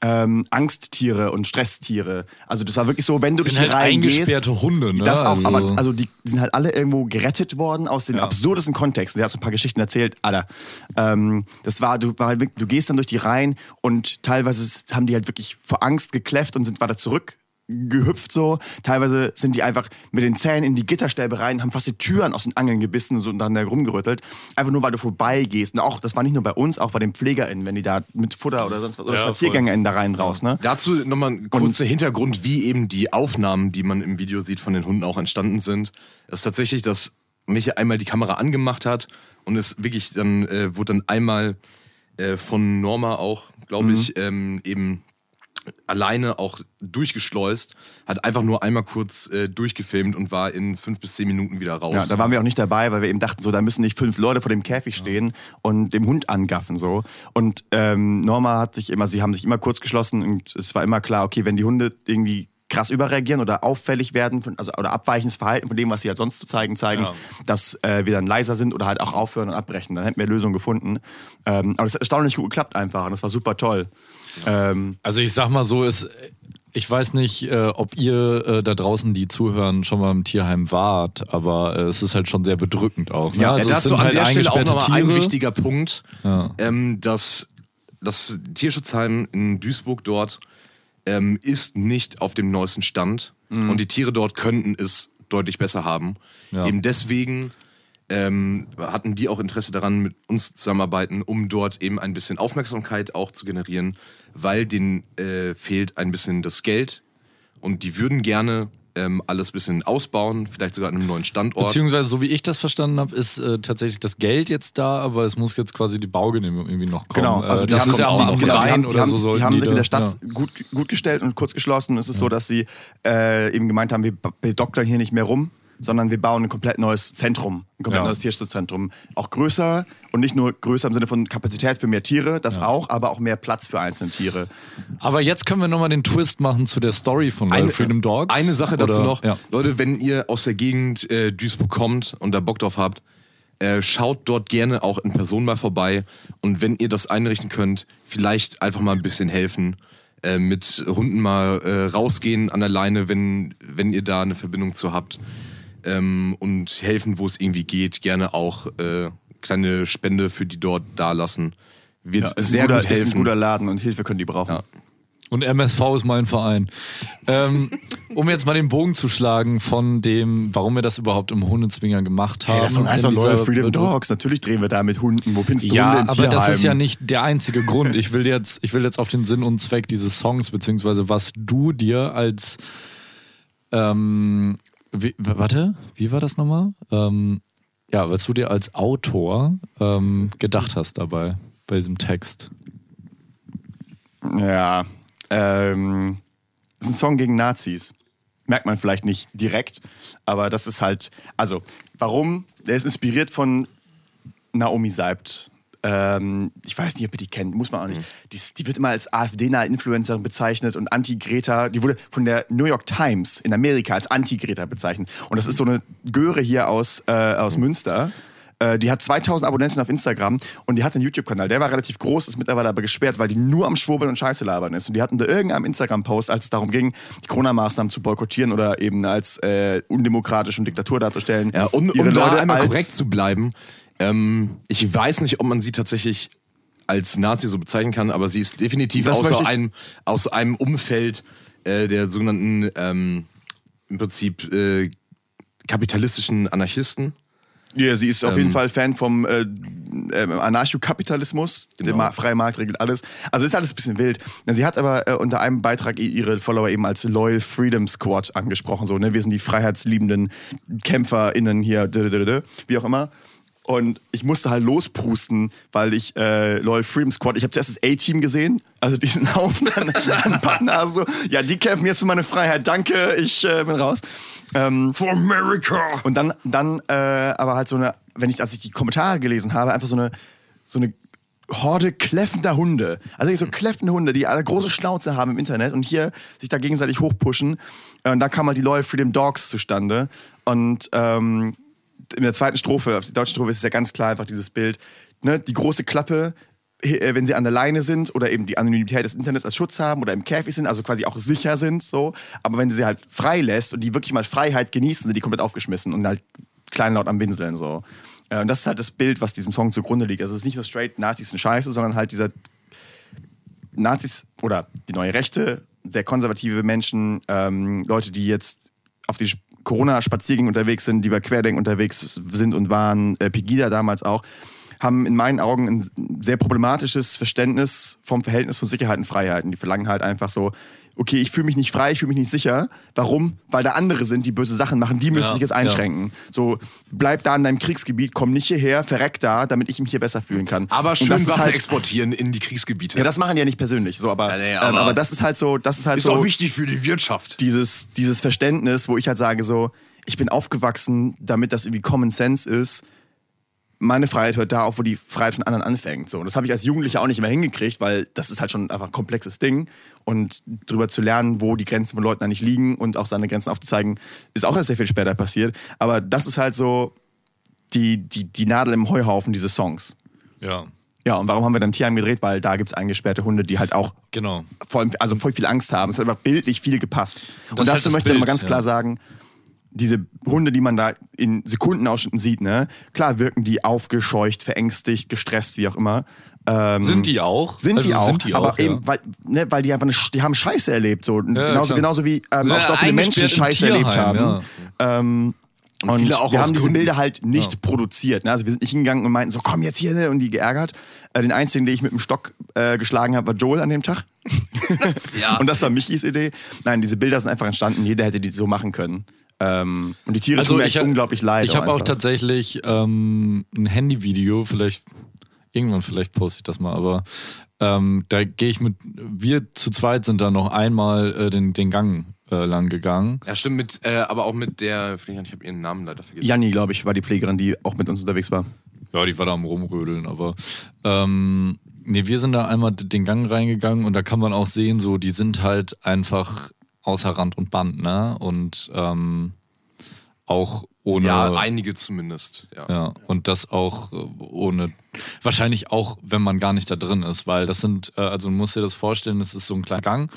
ähm, Angsttiere und Stresstiere. Also das war wirklich so, wenn du sind durch die halt Reihen gehst, eingesperrte Hunde, ne? das auch, also, aber also die sind halt alle irgendwo gerettet worden aus den Ja. absurdesten Kontexten. Der hat so ein paar Geschichten erzählt, Alter. Ähm, das war, du, war halt, wirklich- du gehst dann durch die Reihen und teilweise haben die halt wirklich vor Angst gekläfft und sind weiter zurück gehüpft so. Teilweise sind die einfach mit den Zähnen in die Gitterstäbe rein, haben fast die Türen aus den Angeln gebissen so, und dann da rumgerüttelt. Einfach nur, weil du vorbeigehst. Und auch, das war nicht nur bei uns, auch bei den PflegerInnen, wenn die da mit Futter oder sonst was, oder Ja, SpaziergängerInnen da rein raus, ne? Dazu nochmal ein kurzer Hintergrund, wie eben die Aufnahmen, die man im Video sieht, von den Hunden auch entstanden sind. Das ist tatsächlich, dass Michi einmal die Kamera angemacht hat und es wirklich dann, äh, wurde dann einmal äh, von Norma auch, glaube ich, ähm, eben alleine auch durchgeschleust, hat einfach nur einmal kurz äh, durchgefilmt und war in fünf bis zehn Minuten wieder raus. Ja, da waren wir auch nicht dabei, weil wir eben dachten, so, da müssen nicht fünf Leute vor dem Käfig stehen und dem Hund angaffen, so. Und ähm, Norma hat sich immer, sie haben sich immer kurz geschlossen und es war immer klar, okay, wenn die Hunde irgendwie krass überreagieren oder auffällig werden, von, also oder abweichendes Verhalten von dem, was sie halt sonst zu zeigen, zeigen, Ja. dass äh, wir dann leiser sind oder halt auch aufhören und abbrechen. Dann hätten wir Lösungen gefunden. Ähm, aber das hat erstaunlich gut geklappt einfach und das war super toll. Ähm, Also ich sag mal so, ist, ich weiß nicht, äh, ob ihr äh, da draußen, die zuhören, schon mal im Tierheim wart, aber äh, es ist halt schon sehr bedrückend auch. Ne? Ja, also ja, es dazu sind an halt der Stelle auch nochmal ein wichtiger Punkt, Ja. ähm, dass das Tierschutzheim in Duisburg dort ähm, ist nicht auf dem neuesten Stand und die Tiere dort könnten es deutlich besser haben. Ja. Eben deswegen ähm, hatten die auch Interesse daran, mit uns zusammenarbeiten, um dort eben ein bisschen Aufmerksamkeit auch zu generieren, weil denen äh, fehlt ein bisschen das Geld und die würden gerne ähm, alles ein bisschen ausbauen, vielleicht sogar an einem neuen Standort. Beziehungsweise, so wie ich das verstanden habe, ist äh, tatsächlich das Geld jetzt da, aber es muss jetzt quasi die Baugenehmigung irgendwie noch kommen. Genau, also äh, die das haben, ist ja auch die, genau, rein haben, die oder haben, so. die haben sich in der Stadt ja. gut, gut gestellt und kurz geschlossen. Es ist so, dass sie äh, eben gemeint haben, wir, wir doktern hier nicht mehr rum, sondern wir bauen ein komplett neues Zentrum, ein komplett Ja. neues Tierschutzzentrum. Auch größer und nicht nur größer im Sinne von Kapazität für mehr Tiere, das auch, aber auch mehr Platz für einzelne Tiere. Aber jetzt können wir nochmal den Twist machen zu der Story von Royal Freedom Dogs. Eine Sache dazu Oder- noch. Ja. Leute, wenn ihr aus der Gegend äh, Duisburg kommt und da Bock drauf habt, äh, schaut dort gerne auch in Person mal vorbei. Und wenn ihr das einrichten könnt, vielleicht einfach mal ein bisschen helfen. Äh, mit Hunden mal äh, rausgehen an der Leine, wenn, wenn ihr da eine Verbindung zu habt. Ähm, und helfen, wo es irgendwie geht. Gerne auch äh, kleine Spende für die dort da lassen. Wird ist, sehr ein guter, gut ist helfen. ein guter Laden und Hilfe können die brauchen. Ja. Und MSV ist mein Verein. ähm, um jetzt mal den Bogen zu schlagen von dem, warum wir das überhaupt im Hundezwinger gemacht haben. Hey, das ist doch heißt in doch Loyal dieser- Freedom Dogs. Natürlich drehen wir da mit Hunden. Wo findest du Ja, Hunde in aber das ist ja nicht der einzige Grund. Ich will jetzt, ich will jetzt auf den Sinn und Zweck dieses Songs, beziehungsweise was du dir als ähm, wie, warte, wie war das nochmal? Ähm, ja, was du dir als Autor ähm, gedacht hast dabei, bei diesem Text. Ja, ähm, das ist ein Song gegen Nazis. Merkt man vielleicht nicht direkt, aber das ist halt, also, warum? Der ist inspiriert von Naomi Seibt. Ähm, ich weiß nicht, ob ihr die kennt, muss man auch nicht. Die, ist- die wird immer als AfD-nahe Influencerin bezeichnet und Anti-Greta. Die wurde von der New York Times in Amerika als Anti-Greta bezeichnet. Und das ist so eine Göre hier aus, äh, aus Münster. Äh, Die hat 2000 Abonnenten auf Instagram und die hat einen YouTube-Kanal. Der war relativ groß, ist mittlerweile aber gesperrt, weil die nur am Schwurbeln und Scheiße labern ist. Und die hatten da irgendeinem Instagram-Post, als es darum ging, die Corona-Maßnahmen zu boykottieren oder eben als äh, undemokratisch und Diktatur darzustellen. Ja, um da Leute einmal als- korrekt zu bleiben, ähm, ich weiß nicht, ob man sie tatsächlich als Nazi so bezeichnen kann, aber sie ist definitiv Das aus einem, aus einem Umfeld äh, der sogenannten ähm, im Prinzip äh, kapitalistischen Anarchisten. Ja, sie ist auf Ähm. jeden Fall Fan vom äh, äh, Anarchokapitalismus. Der Genau. Ma freie Markt regelt alles. Also ist alles ein bisschen wild. Sie hat aber äh, unter einem Beitrag ihre Follower eben als Loyal Freedom Squad angesprochen. So, ne? Wir sind die freiheitsliebenden KämpferInnen hier, wie auch immer. Und ich musste halt losprusten, weil ich äh, Loyal Freedom Squad, ich habe zuerst das A-Team gesehen, also diesen Haufen an, an Pappnasen, so, ja, die kämpfen jetzt für meine Freiheit, danke, ich äh, bin raus. Ähm, For America! und dann, dann äh, aber halt so eine, wenn ich, als ich die Kommentare gelesen habe, einfach so eine, so eine Horde kläffender Hunde. Also so kläffende Hunde, die alle große Schnauze haben im Internet und hier sich da gegenseitig hochpushen. Äh, Und da kam halt die Loyal Freedom Dogs zustande. Und ähm, in der zweiten Strophe, auf der deutschen Strophe ist es ja ganz klar einfach dieses Bild, ne, die große Klappe, äh, wenn sie an der Leine sind oder eben die Anonymität des Internets als Schutz haben oder im Käfig sind, also quasi auch sicher sind, so. Aber wenn sie sie halt frei lässt und die wirklich mal Freiheit genießen, sind die komplett aufgeschmissen und halt kleinlaut am Winseln, so. Äh, Und das ist halt das Bild, was diesem Song zugrunde liegt. Also es ist nicht nur straight Nazis sind scheiße, sondern halt dieser Nazis oder die neue Rechte, der konservative Menschen, ähm, Leute, die jetzt auf die Corona-Spaziergänge unterwegs sind, die bei Querdenken unterwegs sind und waren, äh, Pegida damals auch, haben in meinen Augen ein sehr problematisches Verständnis vom Verhältnis von Sicherheit und Freiheiten. Die verlangen halt einfach so, okay, ich fühle mich nicht frei, ich fühle mich nicht sicher. Warum? Weil da andere sind, die böse Sachen machen, die müssen Ja, sich jetzt ja. einschränken. So, bleib da in deinem Kriegsgebiet, komm nicht hierher, verreck da, damit ich mich hier besser fühlen kann. Aber schön ist Waffen halt, exportieren in die Kriegsgebiete. ja, das machen die ja nicht persönlich, so, aber, Ja, nee, ähm, aber- aber das ist halt so, das ist halt ist so auch wichtig für die Wirtschaft. dieses, dieses Verständnis, wo ich halt sage so, ich bin aufgewachsen, damit das irgendwie Common Sense ist. Meine Freiheit hört da auf, wo die Freiheit von anderen anfängt. So, und das habe ich als Jugendlicher auch nicht mehr hingekriegt, weil das ist halt schon einfach ein komplexes Ding. Und darüber zu lernen, wo die Grenzen von Leuten eigentlich liegen und auch seine Grenzen aufzuzeigen, ist auch erst sehr viel später passiert. Aber das ist halt so die, die, die Nadel im Heuhaufen dieses Songs. Ja, Ja, und warum haben wir dann Tierheim gedreht? Weil da gibt es eingesperrte Hunde, die halt auch genau. voll, also voll viel Angst haben. Es hat einfach bildlich viel gepasst. Und ist dazu halt das möchte ich nochmal Bild, ganz klar ja. sagen, diese Hunde, die man da in Sekundenausschnitten sieht, ne, klar wirken die aufgescheucht, verängstigt, gestresst, wie auch immer. Ähm, Sind die auch? sind Also die auch, sind die aber auch, eben, ja. weil, ne, weil die einfach eine, die haben Scheiße erlebt. So. Und Ja, genauso, klar. genauso wie ähm, Sind auch so viele Menschen Scheiße erlebt haben. Ähm, und auch wir haben diese Gründen. Bilder halt nicht produziert. Ne? Also wir sind nicht hingegangen und meinten so, komm jetzt hier ne? und die geärgert. Äh, den einzigen, den ich mit dem Stock äh, geschlagen habe, war Joel an dem Tag. Ja. Und das war Michis Idee. Nein, diese Bilder sind einfach entstanden. Jeder hätte die so machen können. Ähm, und die Tiere Also tun mir ich echt hab- unglaublich leid. Ich habe auch tatsächlich ähm, ein Handyvideo, vielleicht irgendwann vielleicht poste ich das mal, aber ähm, da gehe ich mit, wir zu zweit sind da noch einmal äh, den, den Gang äh, lang gegangen. Ja, stimmt, mit, äh, aber auch mit der, ich habe ihren Namen leider vergessen. Janni, glaube ich, war die Pflegerin, die auch mit uns unterwegs war. Ja, die war da am Rumrödeln, aber ähm, nee, wir sind da einmal den Gang reingegangen und da kann man auch sehen, so, die sind halt einfach außer Rand und Band, ne? Und ähm, auch ohne. Ja, einige zumindest. Ja. Ja, und das auch äh, ohne, wahrscheinlich auch, wenn man gar nicht da drin ist, weil das sind, äh, also du musst dir das vorstellen, das ist so ein kleiner Gang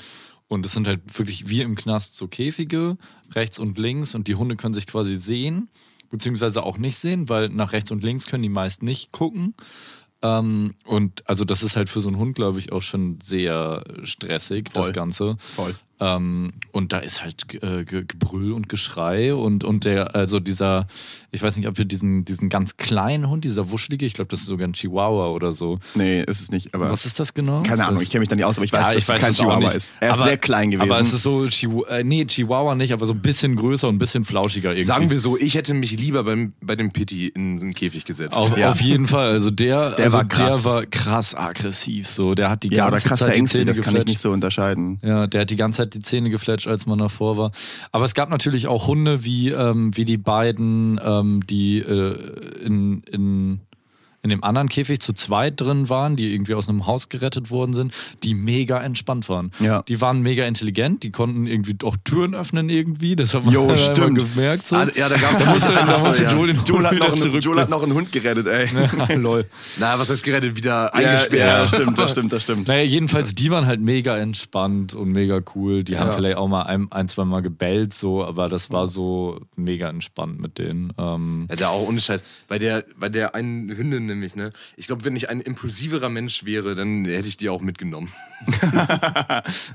und es sind halt wirklich wie im Knast so Käfige, rechts und links und die Hunde können sich quasi sehen, beziehungsweise auch nicht sehen, weil nach rechts und links können die meist nicht gucken. Ähm, und also das ist halt für so einen Hund, glaube ich, auch schon sehr stressig, das Voll. Ganze. Voll. Ähm, und da ist halt äh, Ge- Gebrüll und Geschrei und, und der, also dieser, ich weiß nicht, ob ihr diesen, diesen ganz kleinen Hund, dieser wuschelige, ich glaube, das ist sogar ein Chihuahua oder so. Nee, ist es nicht. Aber Was ist das genau? keine Ahnung, Das- ich kenne mich da nicht aus, aber ich weiß, ja, dass ich weiß es kein es Chihuahua nicht. ist. Er ist aber, sehr klein gewesen. Aber es ist so, Chihu äh, nee, Chihuahua nicht, aber so ein bisschen größer und ein bisschen flauschiger irgendwie. Sagen wir so, ich hätte mich lieber beim, bei dem Pitti in den Käfig gesetzt. Auf, Ja. auf jeden Fall. Also der, Der also war krass. der war krass aggressiv. So, der hat die ja, oder ganze krass Zeit Zähne das kann ich nicht so unterscheiden. Ja, der hat die ganze Zeit die Zähne gefletscht, als man davor war. Aber es gab natürlich auch Hunde wie, ähm, wie die beiden, ähm, die äh, in, in, in dem anderen Käfig zu zweit drin waren, die irgendwie aus einem Haus gerettet worden sind, die mega entspannt waren. Ja. Die waren mega intelligent, die konnten irgendwie auch Türen öffnen irgendwie. Das hat Jo, einmal stimmt. gemerkt. So. Ah, ja, da gab's da musste, da musste ja. Joel den Joel Hund hat, wieder noch einen. Joel hat noch einen Hund gerettet, ey. Lol. Na, was heißt gerettet? Wieder Ja, eingesperrt. ja, das stimmt, das stimmt, das stimmt. Naja, jedenfalls, die waren halt mega entspannt und mega cool. Die haben Ja. vielleicht auch mal ein, ein zwei Mal gebellt, so, aber das war so mega entspannt mit denen. Ähm, Ja, da auch ohne Scheiß. Bei der, bei der einen Hündin nämlich, ne? Ich glaube, wenn ich ein impulsiverer Mensch wäre, dann hätte ich die auch mitgenommen.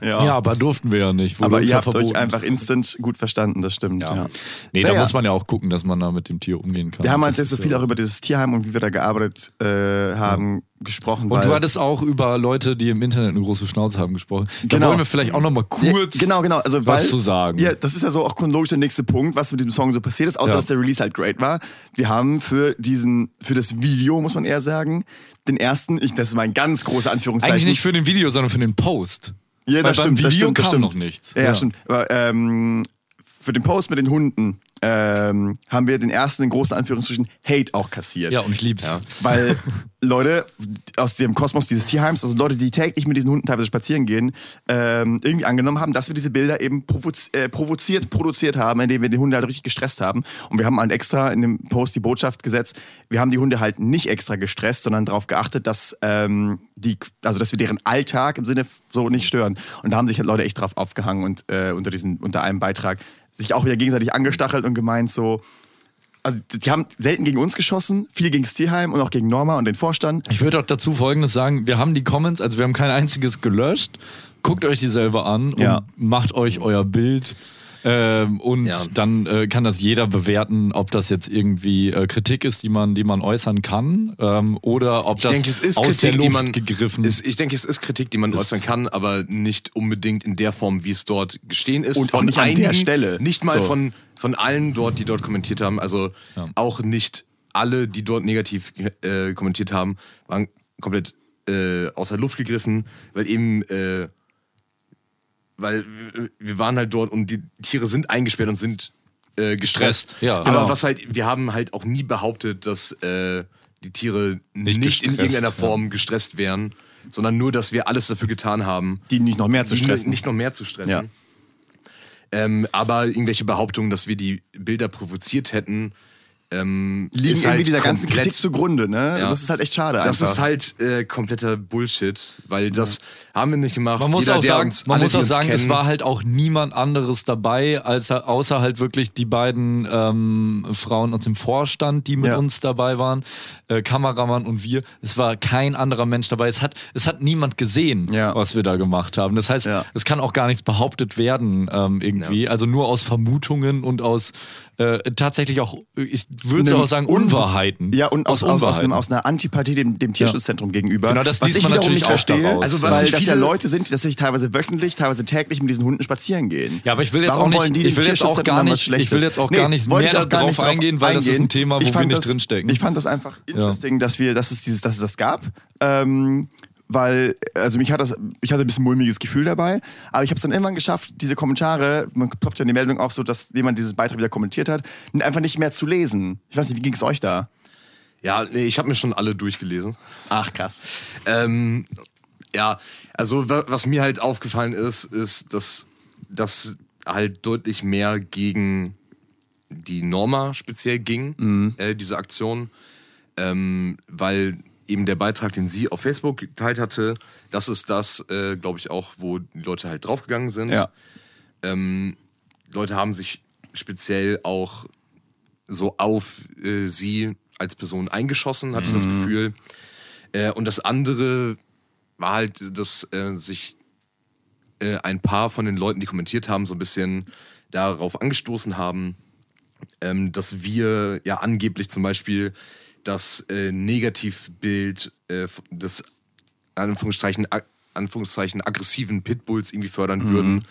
Ja. ja. aber durften wir ja nicht. Wurde aber ihr ja habt verboten. euch einfach instant gut verstanden, das stimmt. Ja. Ja. Nee, da Naja. muss man ja auch gucken, dass man da mit dem Tier umgehen kann. Wir haben halt jetzt so viel auch über dieses Tierheim und wie wir da gearbeitet äh, haben gesprochen. Und weil, du hattest auch über Leute, die im Internet eine große Schnauze haben gesprochen. Da Genau. wollen wir vielleicht auch noch mal kurz Ja, genau, genau. Also, was weil, zu sagen. Ja, das ist ja so auch chronologisch der nächste Punkt, was mit diesem Song so passiert ist, außer Ja. dass der Release halt great war. Wir haben für diesen, für das Video, muss man eher sagen, den ersten, ich, das ist mein ganz großer Anführungszeichen. Eigentlich nicht für den Video, sondern für den Post. Ja, Weil das beim stimmt, Video das stimmt, das stimmt. noch nichts. Ja, Ja. stimmt. Aber ähm, für den Post mit den Hunden ähm, haben wir den ersten, in großen Anführungsstrichen, Hate auch kassiert. Ja, und ich lieb's. Weil Leute aus dem Kosmos dieses Tierheims, also Leute, die täglich mit diesen Hunden teilweise spazieren gehen, ähm, irgendwie angenommen haben, dass wir diese Bilder eben provoz äh, provoziert, produziert haben, indem wir die Hunde halt richtig gestresst haben. Und wir haben halt extra in dem Post die Botschaft gesetzt, wir haben die Hunde halt nicht extra gestresst, sondern darauf geachtet, dass ähm, die, also dass wir deren Alltag im Sinne so nicht stören. Und da haben sich halt Leute echt drauf aufgehangen und äh, unter diesen, unter einem Beitrag sich auch wieder gegenseitig angestachelt und gemeint so, also die haben selten gegen uns geschossen, viel gegen das Tierheim und auch gegen Norma und den Vorstand. Ich würde auch dazu Folgendes sagen: Wir haben die Comments, also wir haben kein einziges gelöscht. Guckt euch die selber an und Ja. macht euch euer Bild. Ähm, und Ja. dann äh, kann das jeder bewerten, ob das jetzt irgendwie äh, Kritik ist, die man, die man äußern kann, ähm, oder ob Ich das denke, es ist aus Kritik, der Luft die man gegriffen ist. Ich denke, es ist Kritik, die man äußern kann, aber nicht unbedingt in der Form, wie es dort gestehen ist. Und auch nicht an der Stelle. Nicht mal So. von, von allen dort, die dort kommentiert haben. Also auch nicht alle, die dort negativ äh, kommentiert haben, waren komplett äh, aus der Luft gegriffen, weil eben äh, weil äh, wir waren halt dort und die Tiere sind eingesperrt und sind äh, gestresst. Gestresst, ja. Aber Genau. was halt, wir haben halt auch nie behauptet, dass äh, die Tiere Nicht nicht, in irgendeiner ja. Form gestresst wären, sondern nur, dass wir alles dafür getan haben, Die nicht noch mehr zu stressen. nicht noch mehr zu stressen. Ja. Ähm, aber irgendwelche Behauptungen, dass wir die Bilder provoziert hätten, ähm, liegen irgendwie halt dieser ganzen Kritik zugrunde, ne? Ja. Das ist halt echt schade Das einfach. ist halt äh, kompletter Bullshit, weil das haben wir nicht gemacht. Man muss Jeder, auch sagen, uns, man muss auch sagen es war halt auch niemand anderes dabei, als, außer halt wirklich die beiden ähm, Frauen aus dem Vorstand, die mit Ja. uns dabei waren, äh, Kameramann und wir. Es war kein anderer Mensch dabei. Es hat, es hat niemand gesehen, Ja. was wir da gemacht haben. Das heißt, Ja. es kann auch gar nichts behauptet werden ähm, irgendwie. Also nur aus Vermutungen und aus äh, tatsächlich auch, ich würde auch sagen, Un- Unwahrheiten. Ja, und aus, aus, aus, einem, aus einer Antipathie dem, dem Tierschutzzentrum gegenüber. Genau, das was liest ich man natürlich nicht auch verstehe, daraus. Also was weil das ja Leute sind, die sich teilweise wöchentlich, teilweise täglich mit diesen Hunden spazieren gehen. Ja, aber ich will jetzt Warum auch nicht- ich will jetzt auch gar nicht- ich will jetzt auch gar nicht mehr gar darauf nicht drauf eingehen, weil das ist ein Thema, wo Ich wir fand nicht das, drinstecken. Ich fand das einfach interesting, dass wir, dass es dieses, dass es das gab. Ähm, weil, also mich hat das, ich hatte ein bisschen mulmiges Gefühl dabei, aber ich habe es dann irgendwann geschafft, diese Kommentare, man ploppt ja die Meldung auf, so dass jemand dieses Beitrag wieder kommentiert hat, einfach nicht mehr zu lesen. Ich weiß nicht, wie ging es euch da? Ja, nee, ich habe mir schon alle durchgelesen. Ach, krass. Ähm, ja, also wa- was mir halt aufgefallen ist, ist, dass das halt deutlich mehr gegen die Norma speziell ging, äh, diese Aktion, ähm, weil eben der Beitrag, den sie auf Facebook geteilt hatte, das ist das, äh, glaube ich, auch, wo die Leute halt draufgegangen sind. Ja. Ähm, Leute haben sich speziell auch so auf äh, sie als Person eingeschossen, hatte ich das Gefühl. Äh, und das andere war halt, dass äh, sich äh, ein paar von den Leuten, die kommentiert haben, so ein bisschen darauf angestoßen haben, ähm, dass wir ja angeblich zum Beispiel das äh, Negativbild äh, des Anführungszeichen, Anführungszeichen aggressiven Pitbulls irgendwie fördern würden.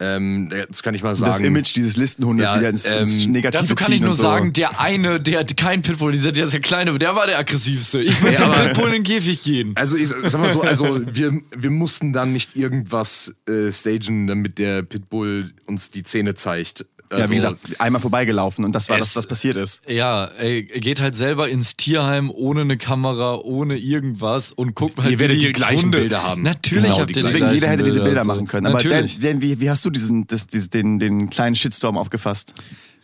Ähm, das kann ich mal sagen. Das Image dieses Listenhundes Ja, wieder ins, ins ähm, Negative Dazu kann ich nur so. sagen, der eine, der hat kein Pitbull, dieser, der ist der kleine, der war der aggressivste. Ich würde Ja, zum Pitbull in den Käfig gehen. Also ich sag mal so, also wir, wir mussten dann nicht irgendwas äh, stagen, damit der Pitbull uns die Zähne zeigt. Also, ja, wie gesagt, einmal vorbeigelaufen und das war Es- das, was passiert ist. Ja, ey, geht halt selber ins Tierheim ohne eine Kamera, ohne irgendwas und guckt halt, Ihr werdet wie die gleichen Hunde. Bilder haben. Natürlich Genau, habt die ihr die Deswegen, jeder hätte diese Bilder so. machen können. Aber Dan, Natürlich. Dan, wie, wie hast du diesen, das, diesen, den, den kleinen Shitstorm aufgefasst?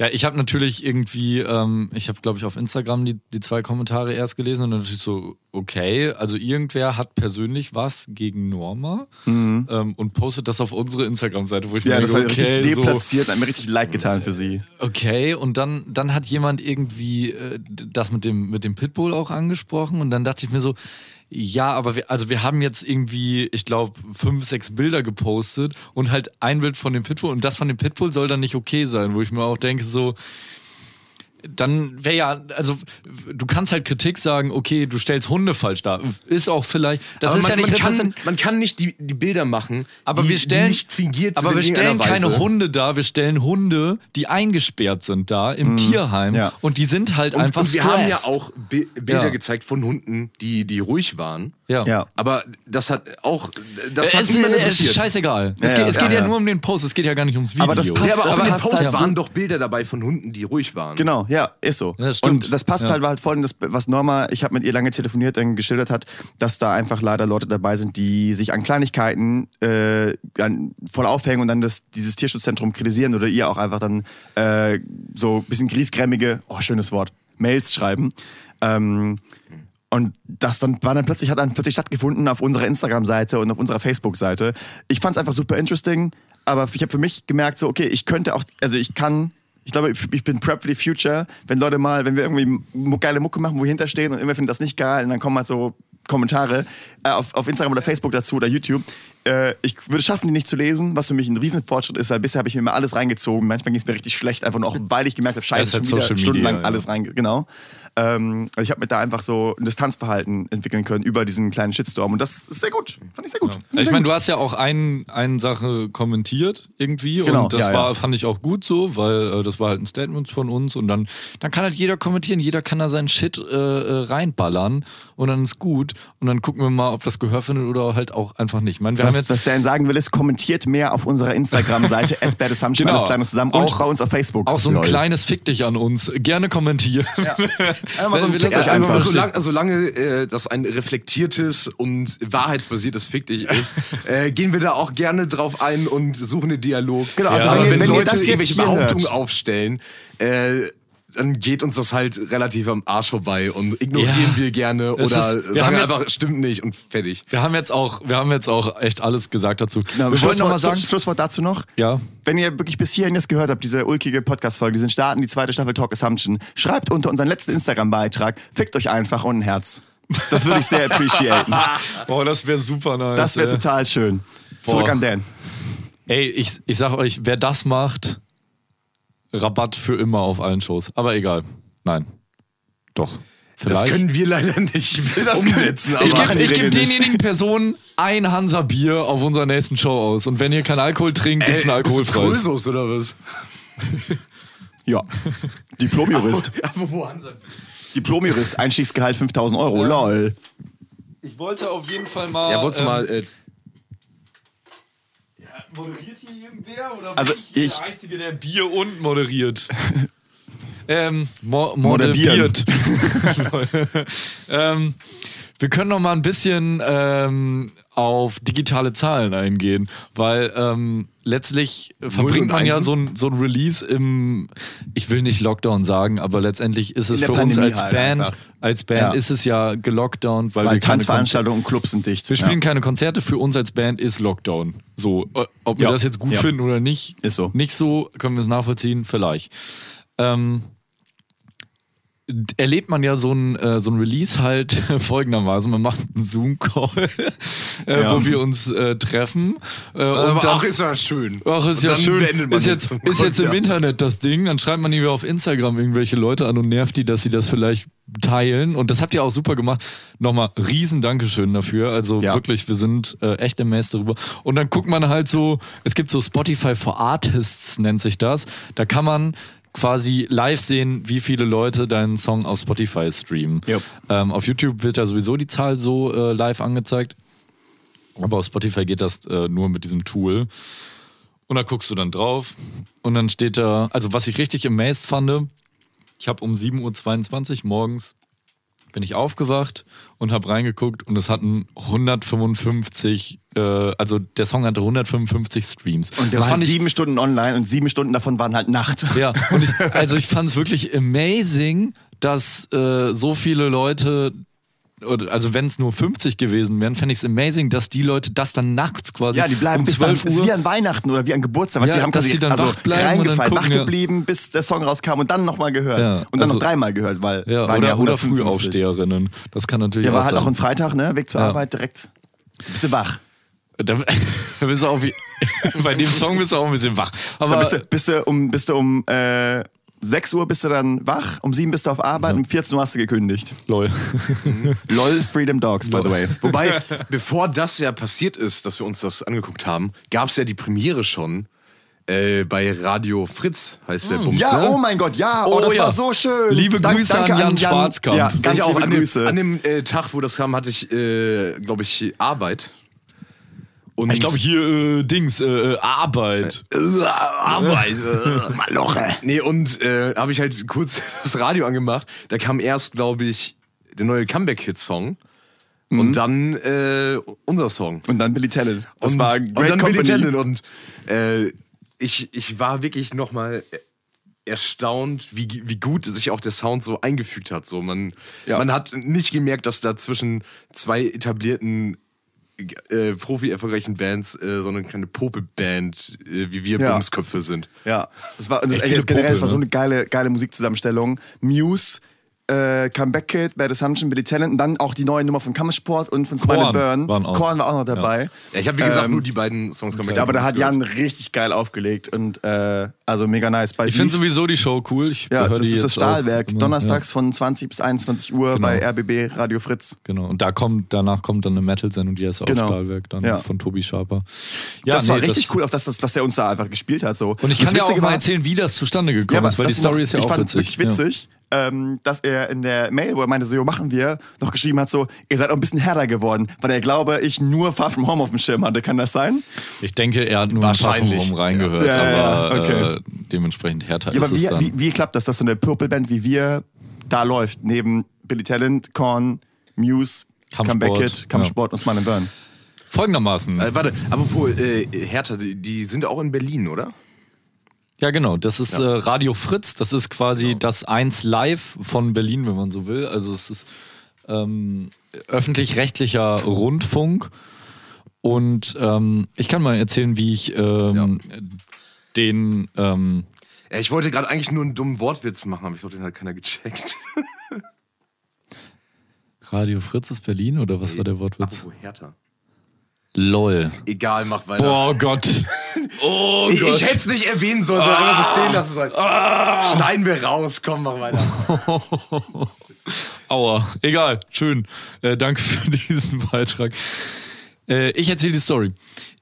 Ja, ich habe natürlich irgendwie, ähm, ich habe glaube ich auf Instagram die, die zwei Kommentare erst gelesen und dann natürlich so, okay, also irgendwer hat persönlich was gegen Norma ähm, und postet das auf unsere Instagram-Seite, wo ich Mhm. Ja, mir das war denke, okay, richtig so, deplatziert, hat mir richtig leid getan für sie. okay, und dann, dann hat jemand irgendwie äh, das mit dem, mit dem Pitbull auch angesprochen und dann dachte ich mir so, ja, aber wir, also wir haben jetzt irgendwie, ich glaube, fünf, sechs Bilder gepostet und halt ein Bild von dem Pitbull und das von dem Pitbull soll dann nicht okay sein, wo ich mir auch denke, so, dann wäre ja, also du kannst halt Kritik sagen, okay, du stellst Hunde falsch dar. Ist auch vielleicht, das aber ist man, ja nicht man, kann, man kann nicht die, die Bilder machen, aber die, wir stellen, die nicht fingiert sind aber wir stellen keine Weise. Hunde da, wir stellen Hunde, die eingesperrt sind da im Tierheim Ja. und die sind halt Und, einfach und wir haben ja stressed. auch Bi Bilder Ja. gezeigt von Hunden, die, die ruhig waren. Ja. Ja. Aber das hat auch, das hat es, niemand es ist interessiert. scheißegal. Ja, es geht, ja, es geht ja, nur um den Post, es geht ja gar nicht ums Video. Aber das passt- ja, aber das auf dem passt Post halt so- waren doch Bilder dabei von Hunden, die ruhig waren. Genau, ja, ist so. Ja, das stimmt. und das passt Ja. halt, halt folgendes, was Norma, ich habe mit ihr lange telefoniert, dann geschildert hat, dass da einfach leider Leute dabei sind, die sich an Kleinigkeiten äh, an, voll aufhängen und dann das, dieses Tierschutzzentrum kritisieren oder ihr auch einfach dann äh, so ein bisschen griesgrämige, oh, schönes Wort, Mails schreiben. Ähm, und das dann war dann plötzlich, hat dann plötzlich stattgefunden auf unserer Instagram-Seite und auf unserer Facebook-Seite. Ich fand es einfach super interesting, aber ich habe für mich gemerkt, so, okay, ich könnte auch, also ich kann, ich glaube, ich bin prep for the future, wenn Leute mal, wenn wir irgendwie geile Mucke machen, wo wir hinterstehen und irgendwer findet das nicht geil und dann kommen halt so Kommentare äh, auf, auf Instagram oder Facebook dazu oder YouTube. Äh, ich würde es schaffen, die nicht zu lesen, was für mich ein Riesenfortschritt ist, weil bisher habe ich mir immer alles reingezogen. Manchmal ging es mir richtig schlecht, einfach nur auch, weil ich gemerkt habe, scheiße, halt schon wieder Social Media, stundenlang ja. alles rein, genau. Ähm, also ich habe mir da einfach so ein Distanzverhalten entwickeln können über diesen kleinen Shitstorm und das ist sehr gut. Fand ich sehr gut. Fand Ich sehr meine, du hast ja auch ein, eine Sache kommentiert irgendwie Genau, und das ja, war, ja. fand ich auch gut so, weil äh, das war halt ein Statement von uns und dann, dann kann halt jeder kommentieren, jeder kann da seinen Shit äh, äh, reinballern und dann ist gut und dann gucken wir mal, ob das Gehör findet oder halt auch einfach nicht. Ich meine, wir haben was, jetzt was Dan sagen will, ist, kommentiert mehr auf unserer Instagram-Seite Genau. alles klein und zusammen und Auch- bei uns auf Facebook. auch so ein Lol. kleines Fick dich an uns, gerne kommentieren. Einfach so ein Fick euch einfach. solange, solange äh, das ein reflektiertes und wahrheitsbasiertes Fick dich ist, äh, gehen wir da auch gerne drauf ein und suchen einen Dialog. Genau, also Aber wenn wenn, wenn Leute irgendwelche hier Behauptungen hört. aufstellen, äh, dann geht uns das halt relativ am Arsch vorbei und ignorieren Ja. wir gerne oder ist- wir sagen haben jetzt- einfach, stimmt nicht und fertig. Wir haben jetzt auch, wir haben jetzt auch echt alles gesagt dazu. Na, wir wollten noch mal Schlusswort, sagen, Schlusswort dazu noch. ja, Wenn ihr wirklich bis hierhin jetzt gehört habt, diese ulkige Podcast-Folge, diesen Starten, die zweite Staffel Talk Assumption, schreibt unter unseren letzten Instagram-Beitrag, fickt euch einfach und ein Herz. Das würde ich sehr appreciaten. boah, das wäre super nice. Das wäre total schön. Zurück Boah. an Dan. Ey, ich, ich sag euch, wer das macht, Rabatt für immer auf allen Shows. Aber egal. Nein. Doch. Das Vielleicht. können wir leider nicht umsetzen. ich gebe geb denjenigen Personen ein Hansa-Bier auf unserer nächsten Show aus. Und wenn ihr keinen Alkohol trinkt, gibt's ein Ey, bist du alkoholfreies. Krösus oder was? Ja. Diplom-Jurist. Hansa. Diplom-Jurist, Einstiegsgehalt 5000 Euro. Lol. Ich wollte auf jeden Fall mal. Ja, wolltest du mal. Äh, moderiert hier irgendwer? Oder Also bin ich, ich- der Einzige, der Bier und moderiert? ähm, mo moderiert. ähm, wir können noch mal ein bisschen ähm, auf digitale Zahlen eingehen, weil ähm, letztlich verbringt man ja so ein, so ein Release im, ich will nicht Lockdown sagen, aber letztendlich ist es für uns Pandemie als halt Band, einfach. als Band Ja. ist es ja gelockdownt, weil, Weil wir Tanzveranstaltungen und Clubs sind dicht. wir spielen ja. keine Konzerte, für uns als Band ist Lockdown. So, äh, ob wir Ja. das jetzt gut finden oder nicht, Ist so. Nicht so, können wir es nachvollziehen, vielleicht. Ähm, erlebt man ja so ein, äh, so ein Release halt folgendermaßen. Man macht einen Zoom-Call, äh, Ja. wo wir uns äh, treffen. Äh, Aber und dann, ach, ist ja schön. Ach, ist Und ja dann schön. Ist jetzt, ist jetzt im Ja. Internet das Ding. Dann schreibt man irgendwie auf Instagram irgendwelche Leute an und nervt die, dass sie das vielleicht teilen. Und das habt ihr auch super gemacht. Nochmal riesen Dankeschön dafür. Also Ja. wirklich, wir sind äh, echt amazed darüber. Und dann guckt man halt so, es gibt so Spotify for Artists, nennt sich das. Da kann man quasi live sehen, wie viele Leute deinen Song auf Spotify streamen. Yep. Ähm, auf YouTube wird ja sowieso die Zahl so äh, live angezeigt. Aber auf Spotify geht das äh, nur mit diesem Tool. Und da guckst du dann drauf und dann steht da, also was ich richtig amazed fand, ich habe um 7.22 Uhr morgens bin ich aufgewacht und habe reingeguckt und es hatten 155, äh, also der Song hatte 155 Streams. Und der das war fand ich sieben Stunden online und sieben Stunden davon waren halt Nacht. ja, und ich, also ich fand es wirklich amazing, dass äh, so viele Leute, also wenn es nur 50 gewesen wären, fände ich es amazing, dass die Leute das dann nachts quasi Ja, die bleiben um bis dann, 12 ist Uhr. wie an Weihnachten oder wie an Geburtstag. Weißt, Ja, die haben dass quasi sie dann also wach bleiben und dann reingefallen, wach gucken, ja. geblieben, bis der Song rauskam und dann nochmal gehört. Ja, und dann also- noch dreimal gehört, weil ja, waren oder, ja oder 155. Frühaufsteherinnen. Das kann natürlich Ja, auch war halt sein. auch ein Freitag, ne? Weg zur Ja. Arbeit direkt. Bist du wach. Da, da bist du auch wie, bei dem Song bist du auch ein bisschen wach. Aber Dann bist, du, bist du um, bist du um äh, 6 Uhr bist du dann wach, um 7 bist du auf Arbeit, um 14 Uhr hast du gekündigt. lol. LOL Freedom Dogs, by the way. Wobei, bevor das ja passiert ist, dass wir uns das angeguckt haben, gab es ja die Premiere schon äh, bei Radio Fritz, heißt der Bums. Ja, ne? oh mein Gott, ja, oh, Oh das ja. war so schön. Liebe Grüße an Jan Schwarzkamp. Ja, ganz ich auch liebe an dem, Grüße. an dem äh, Tag, wo das kam, hatte ich, äh, glaube ich, Arbeit. Und Ich glaube hier äh, Dings, äh, äh, Arbeit. Arbeit. äh. Maloche. Nee, und äh, habe ich halt kurz das Radio angemacht. Da kam erst, glaube ich, der neue Comeback-Hit-Song. Mhm. Und dann äh, unser Song. Und dann Billy Talent. Das und, war und Great dann Company. Billy Talent. Und äh, ich, ich war wirklich nochmal erstaunt, wie, wie gut sich auch der Sound so eingefügt hat. So, man, Ja. man hat nicht gemerkt, dass da zwischen zwei etablierten äh, profi-erfolgreichen Bands äh, so eine kleine Popelband, äh, wie wir Ja. Bumsköpfe sind. Ja, das war, also Echt generell, das war Popel, so ne? eine geile, geile Musikzusammenstellung. Muse, äh, Comeback Kid, Bad Assumption, Billy Talent und dann auch die neue Nummer von Kammersport und von Smile Korn Burn. waren auch. Korn war auch noch dabei. Ja, ich habe wie gesagt Ähm, nur die beiden Songs Comeback Ja, aber da hat. Jan richtig geil aufgelegt und äh, also mega nice. Bei Ich finde sowieso die Show cool. Ich ja, das die ist das Stahlwerk. Donnerstags von 20 bis 21 Uhr Genau. bei RBB Radio Fritz. Ja, genau. Und da kommt, danach kommt dann eine Metal-Sendung, die heißt auch Genau. Stahlwerk, dann Ja. von Tobi Schaper. Ja, das war nee, richtig cool, auch dass, das, dass der uns da einfach gespielt hat. So. Und ich das kann dir auch mal war- erzählen, wie das zustande gekommen ist, weil die das Story ist ja ich auch fand witzig. wirklich witzig, ähm, dass er in der Mail, wo er meinte, so, jo, machen wir, noch geschrieben hat, so, ihr seid auch ein bisschen härter geworden, weil er glaube, ich nur Far From Home auf dem Schirm hatte. Kann das sein? Ja. Ich denke, er hat nur Wahrscheinlich. ein paar reingehört, Ja, ja, aber ja, okay. äh, dementsprechend härter Ja, ist aber es wie, dann. wie, wie klappt das, dass so eine Purple-Band wie wir da läuft, neben Billy Talent, Korn, Muse, Comeback Kid, Kampfsport und Smile and Burn? Folgendermaßen. Äh, warte, apropos äh, Hertha, die, die sind auch in Berlin, oder? Ja, genau. Das ist Äh, Radio Fritz. Das ist quasi Genau. das 1 Live von Berlin, wenn man so will. Also es ist ähm, öffentlich-rechtlicher Rundfunk. Und ähm, ich kann mal erzählen, wie ich ähm, den. Ähm, Ja, ich wollte gerade eigentlich nur einen dummen Wortwitz machen, aber ich glaube, den hat keiner gecheckt. Radio Fritz ist Berlin oder was war der Wortwitz? Apropos Hertha. LOL. Egal, mach weiter. Boah Gott. Oh ich ich hätte es nicht erwähnen sollen, sondern einfach so stehen lassen sollen. Schneiden wir raus, komm, mach weiter. Aua. Egal. Schön. Äh, danke für diesen Beitrag. Äh, ich erzähle die Story.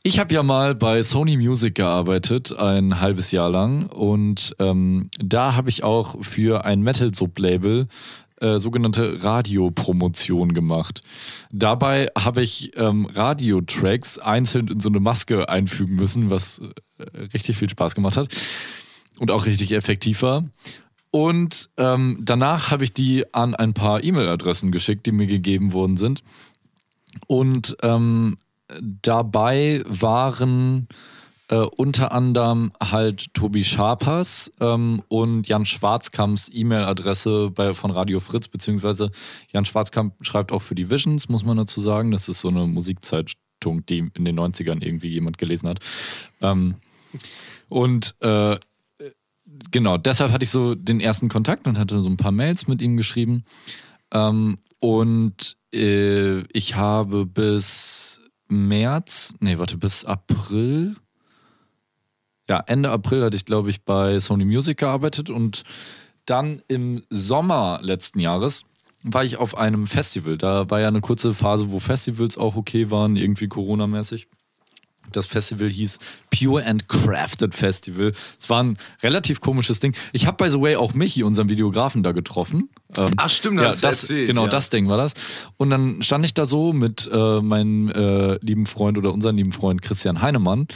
Ich habe ja mal bei Sony Music gearbeitet, ein halbes Jahr lang. Und ähm, da habe ich auch für ein Metal-Sublabel äh, sogenannte Radiopromotion gemacht. Dabei habe ich ähm, Radiotracks einzeln in so eine Maske einfügen müssen, was äh, richtig viel Spaß gemacht hat und auch richtig effektiv war. Und ähm, danach habe ich die an ein paar E-Mail-Adressen geschickt, die mir gegeben worden sind. Und ähm, dabei waren äh, unter anderem halt Tobi Scharpers ähm, und Jan Schwarzkamps E-Mail-Adresse von Radio Fritz, beziehungsweise Jan Schwarzkamp schreibt auch für die Visions, muss man dazu sagen. Das ist so eine Musikzeitung, die in den 90ern irgendwie jemand gelesen hat. Ähm, und äh, genau, deshalb hatte ich so den ersten Kontakt und hatte so ein paar Mails mit ihm geschrieben. Ähm, und äh, ich habe bis März, nee, warte, bis April, ja, Ende April hatte ich, glaube ich, bei Sony Music gearbeitet und dann im Sommer letzten Jahres war ich auf einem Festival. Da war ja eine kurze Phase, wo Festivals auch okay waren, irgendwie Corona-mäßig. Das Festival hieß Pure and Crafted Festival. Es war ein relativ komisches Ding. Ich habe, by the way, auch Michi, unseren Videografen, da getroffen. Ähm, Ach, stimmt, ja, das, erzählt, genau, ja. das Ding war das. Und dann stand ich da so mit äh, meinem äh, lieben Freund oder unserem lieben Freund Christian Heinemann.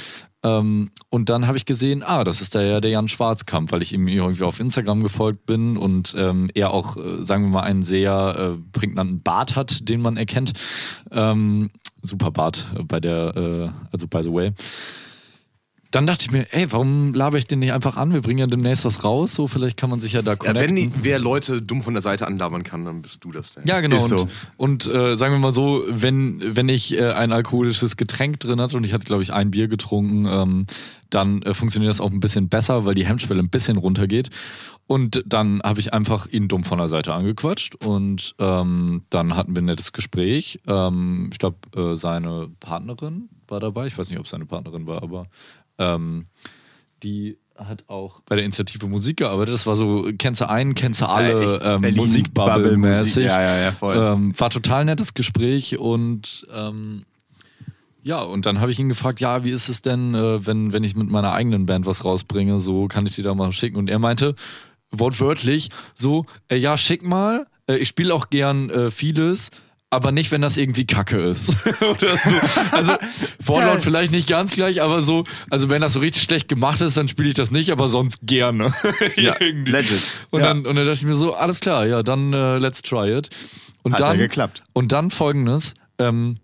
Ähm, und dann habe ich gesehen, ah, das ist da ja der Jan Schwarzkamp, weil ich ihm irgendwie auf Instagram gefolgt bin und ähm, er auch, äh, sagen wir mal, einen sehr äh, prägnanten Bart hat, den man erkennt. Ähm, super Bart bei der, äh, also by the way. Dann dachte ich mir, ey, warum laber ich den nicht einfach an? Wir bringen ja demnächst was raus, so vielleicht kann man sich ja da Ja, connecten. wenn die, wer Leute dumm von der Seite anlabern kann, dann bist du das denn. Ja, genau. Ist und so. und äh, sagen wir mal so, wenn, wenn ich äh, ein alkoholisches Getränk drin hatte und ich hatte, glaube ich, ein Bier getrunken, ähm, dann äh, funktioniert das auch ein bisschen besser, weil die Hemmschwelle ein bisschen runtergeht. Und dann habe ich einfach ihn dumm von der Seite angequatscht und ähm, dann hatten wir ein nettes Gespräch. Ähm, ich glaube, äh, seine Partnerin war dabei. Ich weiß nicht, ob es seine Partnerin war, aber ähm, die hat auch bei der Initiative Musik gearbeitet. Das war so, kennst du einen, kennst du ja alle, ähm, Musikbubble-mäßig. Musik. Ja, ja, ja, voll. Ähm, war total nettes Gespräch und ähm, ja, und dann habe ich ihn gefragt, ja, wie ist es denn, äh, wenn, wenn ich mit meiner eigenen Band was rausbringe, so kann ich die da mal schicken. Und er meinte wortwörtlich so, äh, ja, schick mal, äh, ich spiele auch gern äh, vieles, aber nicht, wenn das irgendwie Kacke ist. Oder so. Also Wortlaut Geil. vielleicht nicht ganz gleich, aber so, also wenn das so richtig schlecht gemacht ist, dann spiele ich das nicht, aber sonst gerne. Ja, Irgendwie. legit. Und, Ja. dann, und dann dachte ich mir so, alles klar, ja, dann äh, let's try it. Und Hat ja dann, geklappt. Und dann folgendes, ähm,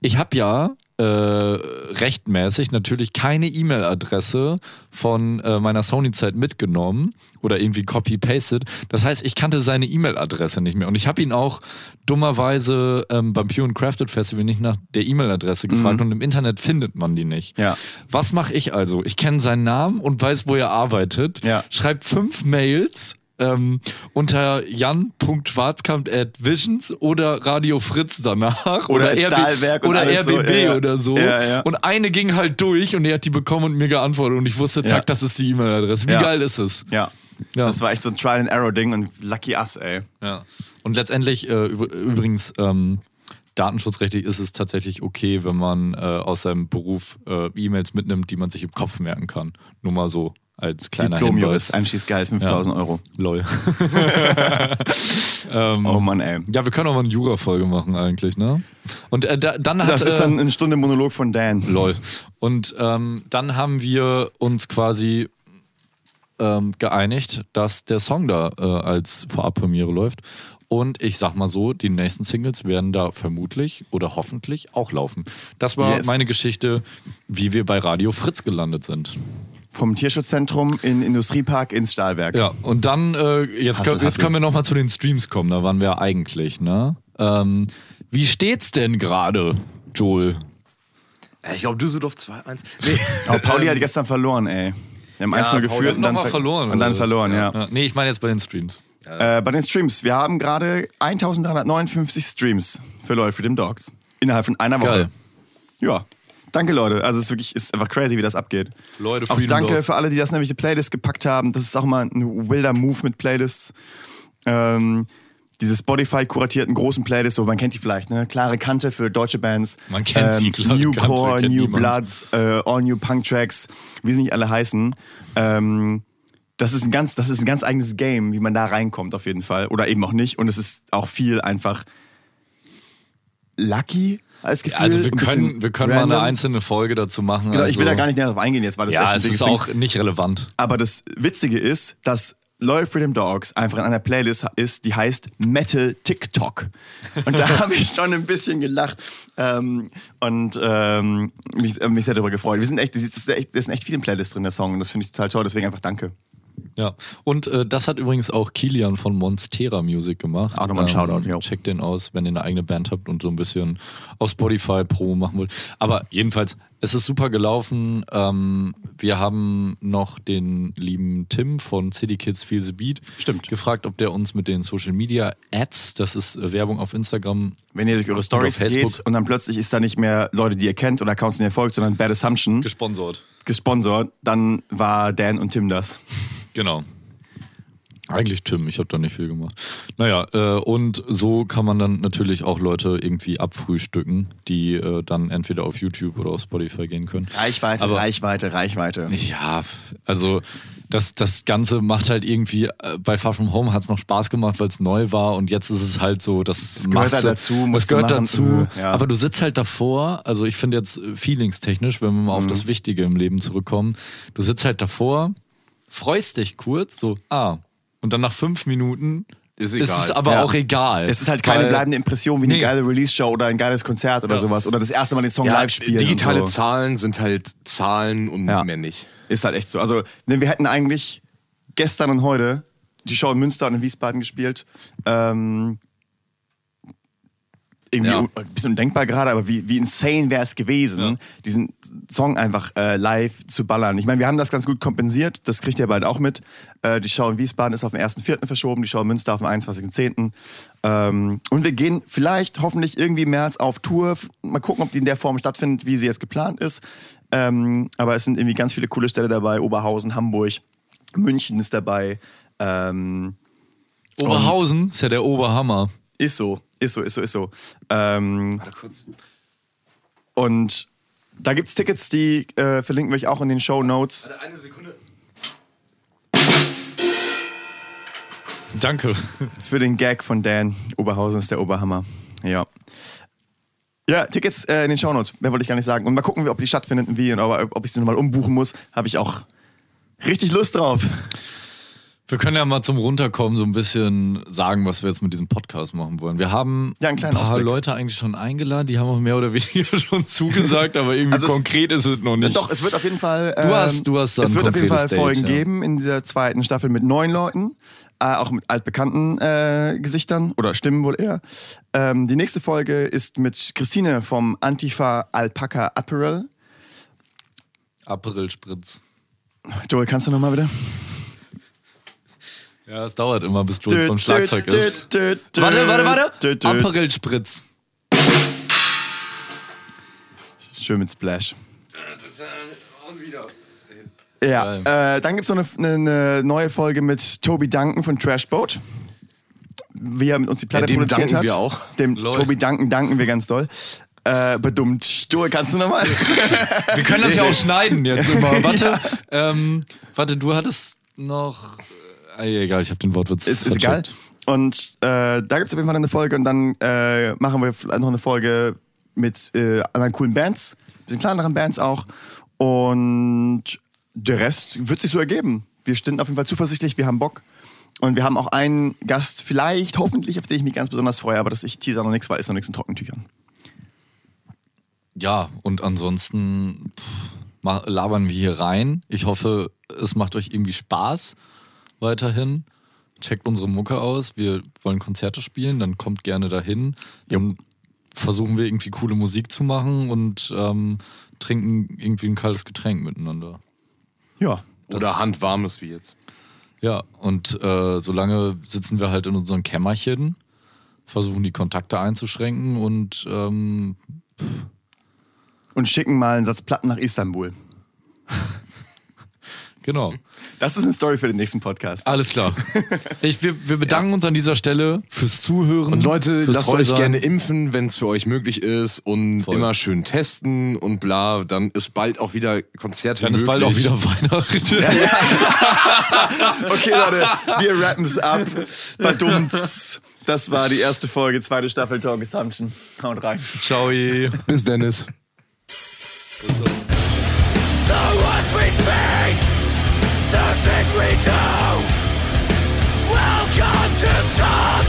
ich habe ja äh, rechtmäßig natürlich keine E-Mail-Adresse von äh, meiner Sony-Zeit mitgenommen oder irgendwie copy-pasted. Das heißt, ich kannte seine E-Mail-Adresse nicht mehr. Und ich habe ihn auch dummerweise ähm, beim Pure and Crafted Festival nicht nach der E-Mail-Adresse gefragt und im Internet findet man die nicht. Ja. Was mache ich also? Ich kenne seinen Namen und weiß, wo er arbeitet. Ja. Schreibt fünf Mails ähm, unter jan.schwarzkamp.visions oder Radio Fritz danach. Oder RB Stahlwerk und Oder alles so, RBB ja, oder so. Ja, ja. Und eine ging halt durch und er hat die bekommen und mir geantwortet und ich wusste, zack, das ist die E-Mail-Adresse. Wie geil ist es? Ja. Ja. Das war echt so ein Trial-and-Error-Ding und lucky us, ey. Ja. Und letztendlich, äh, üb- übrigens, ähm, datenschutzrechtlich ist es tatsächlich okay, wenn man äh, aus seinem Beruf äh, E-Mails mitnimmt, die man sich im Kopf merken kann. Nur mal so als kleiner Diplom-Jurist. Einschießgehalt 5000 Euro. Lol. Oh Mann, ey. Ja, wir können auch mal eine Jura-Folge machen eigentlich, ne? Und äh, da, dann hat... Das ist dann äh, eine Stunde Monolog von Dan. Lol. Und ähm, dann haben wir uns quasi ähm, geeinigt, dass der Song da äh, als Vorabpremiere läuft. Und ich sag mal so, die nächsten Singles werden da vermutlich oder hoffentlich auch laufen. Das war Yes. meine Geschichte, wie wir bei Radio Fritz gelandet sind. Vom Tierschutzzentrum in Industriepark ins Stahlwerk. Ja, und dann, äh, jetzt, Hustle, können, jetzt können wir nochmal zu den Streams kommen, da waren wir eigentlich, ne? Ähm, wie steht's denn gerade, Joel? Ich glaube, Düsseldorf 2-1. Nee. Aber Pauli hat gestern verloren, ey. Wir haben 1-0 Pauli geführt hat und dann, ver- verloren. und dann oder? verloren, ja. Nee, ich meine jetzt bei den Streams. Äh, bei den Streams. Wir haben gerade 1359 Streams für Leute für den Dogs. Innerhalb von einer Woche. Geil. Ja. Danke, Leute. Also es ist wirklich ist einfach crazy, wie das abgeht. Leute, Auch Freedom danke Dogs. für alle, die das nämlich die Playlist gepackt haben. Das ist auch mal ein wilder Move mit Playlists. Ähm, diese Spotify-kuratierten großen Playlists, so man kennt die vielleicht, ne? Klare Kante für deutsche Bands. Man kennt sie, klare New Kante, Core, New niemand. Bloods, äh, All New Punk Tracks, wie sie nicht alle heißen. Ähm, das ist ein ganz, das ist ein ganz eigenes Game, wie man da reinkommt auf jeden Fall. Oder eben auch nicht. Und es ist auch viel einfach lucky als Gefühl. Also wir können, wir können mal eine einzelne Folge dazu machen. Genau, also, ich will da gar nicht näher drauf eingehen jetzt, weil das Ja, echt ein es dickes ist Ding auch nicht relevant. aber das Witzige ist, dass Loyal Freedom Dogs einfach in einer Playlist ist, die heißt Metal TikTok. Und da habe ich schon ein bisschen gelacht ähm, und ähm, mich, äh, mich sehr darüber gefreut. Wir sind echt, das ist echt, da sind echt viele Playlists drin, der Song, und das finde ich total toll, deswegen einfach danke. Ja, und äh, das hat übrigens auch Kilian von Monstera Music gemacht. Auch nochmal ein Shoutout, ja. Checkt den aus, wenn ihr eine eigene Band habt und so ein bisschen auf Spotify Pro machen wollt. Aber jedenfalls, es ist super gelaufen. Ähm, wir haben noch den lieben Tim von City Kids Feel the Beat Stimmt. gefragt, ob der uns mit den Social Media Ads, das ist äh, Werbung auf Instagram, Wenn ihr durch eure Stories Facebook. geht und dann plötzlich ist da nicht mehr Leute, die ihr kennt oder Accounts, die ihr folgt, sondern Bad Assumption gesponsert. gesponsert, dann war Dan und Tim das. Genau. Eigentlich Tim, ich habe da nicht viel gemacht. Naja, äh, und so kann man dann natürlich auch Leute irgendwie abfrühstücken, die äh, dann entweder auf YouTube oder auf Spotify gehen können. Reichweite, Aber- Reichweite, Reichweite. Ja, also das, das Ganze macht halt irgendwie, äh, bei Far From Home hat es noch Spaß gemacht, weil es neu war und jetzt ist es halt so, das gehört machst halt dazu, Das gehört machen, dazu, äh, ja. aber du sitzt halt davor, also ich finde jetzt äh, feelingstechnisch, wenn wir mal auf Mhm. das Wichtige im Leben zurückkommen, du sitzt halt davor, freust dich kurz, so, ah, und dann nach fünf Minuten Ist ist es egal. aber Ja. auch egal. Es ist halt keine bleibende Impression wie eine Nee. geile Release-Show oder ein geiles Konzert oder Ja. sowas. Oder das erste Mal den Song Ja, live spielen. digitale so. Zahlen sind halt Zahlen und Ja. mehr nicht. Ist halt echt so. Also, denn wir hätten eigentlich gestern und heute die Show in Münster und in Wiesbaden gespielt. Ähm, irgendwie Ja. ein bisschen undenkbar gerade, aber wie, wie insane wäre es gewesen, Ja. diesen Song einfach äh, live zu ballern. Ich meine, wir haben das ganz gut kompensiert, das kriegt ihr bald auch mit. Äh, die Show in Wiesbaden ist auf den 1.4. verschoben, die Show in Münster auf den 21.10. Ähm, und wir gehen vielleicht, hoffentlich irgendwie im März auf Tour. Mal gucken, ob die in der Form stattfindet, wie sie jetzt geplant ist. Ähm, aber es sind irgendwie ganz viele coole Städte dabei. Oberhausen, Hamburg, München ist dabei. Ähm, Oberhausen ist ja der Oberhammer. Ist so, ist so, ist so, ist so. Ähm, und da gibt's Tickets, die äh, verlinken wir euch auch in den Show Notes. Eine Sekunde. Danke. Für den Gag von Dan. Oberhausen ist der Oberhammer. Ja. Ja, Tickets äh, in den Show Notes. Mehr wollte ich gar nicht sagen. Und mal gucken, ob die stattfinden und wie. Und ob, ob ich sie nochmal umbuchen muss, habe ich auch richtig Lust drauf. Wir können ja mal zum Runterkommen so ein bisschen sagen, was wir jetzt mit diesem Podcast machen wollen. Wir haben Ja, ein paar Ausblick. Leute eigentlich schon eingeladen, die haben auch mehr oder weniger schon zugesagt, aber irgendwie Also es- konkret ist es noch nicht. Doch, es wird auf jeden Fall. Du hast- du hast Es wird auf jeden Fall konkretes Folgen Date, ja. geben in dieser zweiten Staffel mit neun Leuten, äh, auch mit altbekannten äh, Gesichtern oder Stimmen wohl eher. Ähm, die nächste Folge ist mit Christine vom Antifa Alpaca Apparel. Aperol Spritz. Joel, kannst du nochmal bitte? Ja, es dauert immer, bis Joel vom Schlagzeug ist. Warte, Warte, warte, warte. Aperol Spritz. Schön mit Splash. Und wieder. Ja, äh, dann gibt es noch eine, eine neue Folge mit Toby Duncan von Trashboat. Wie er mit uns die Platte Ja, dem produziert danken hat. wir auch. Dem Lol. Toby Duncan danken wir ganz doll. Äh, bedummt. Joel, kannst du nochmal? Wir können das ja auch schneiden jetzt immer. Warte, ähm, warte, du hattest noch. Äh, egal, ich habe den Wortwitz. ist, ist egal. Und äh, da gibt es auf jeden Fall eine Folge und dann äh, machen wir vielleicht noch eine Folge mit äh, anderen coolen Bands, bisschen kleineren Bands auch. Und der Rest wird sich so ergeben. Wir sind auf jeden Fall zuversichtlich, wir haben Bock. Und wir haben auch einen Gast, vielleicht, hoffentlich, auf den ich mich ganz besonders freue, aber das ich teaser noch nichts, weil ist noch nichts in Trockentüchern. Ja, und ansonsten pff, labern wir hier rein. Ich hoffe, es macht euch irgendwie Spaß weiterhin. Checkt unsere Mucke aus. Wir wollen Konzerte spielen, dann kommt gerne dahin. Dann versuchen wir irgendwie coole Musik zu machen und ähm, trinken irgendwie ein kaltes Getränk miteinander. Ja. Oder handwarmes wie jetzt. Ja, und äh, solange sitzen wir halt in unserem Kämmerchen, versuchen die Kontakte einzuschränken und ähm, Und schicken mal einen Satz Platten nach Istanbul. genau. Das ist eine Story für den nächsten Podcast. Alles klar. Ich, wir, wir bedanken uns an dieser Stelle fürs Zuhören. Und Leute, lasst Treu euch sein. gerne impfen, wenn es für euch möglich ist und Voll. immer schön testen und bla. Dann ist bald auch wieder Konzerte Dann ist bald auch möglich. wieder Weihnachten. Okay, Leute, wir rappen es ab. Badumts. Das war die erste Folge, zweite Staffel Talk Assumption. Haut rein. Ciao. Bis Dennis. The words we speak the secret Welcome to time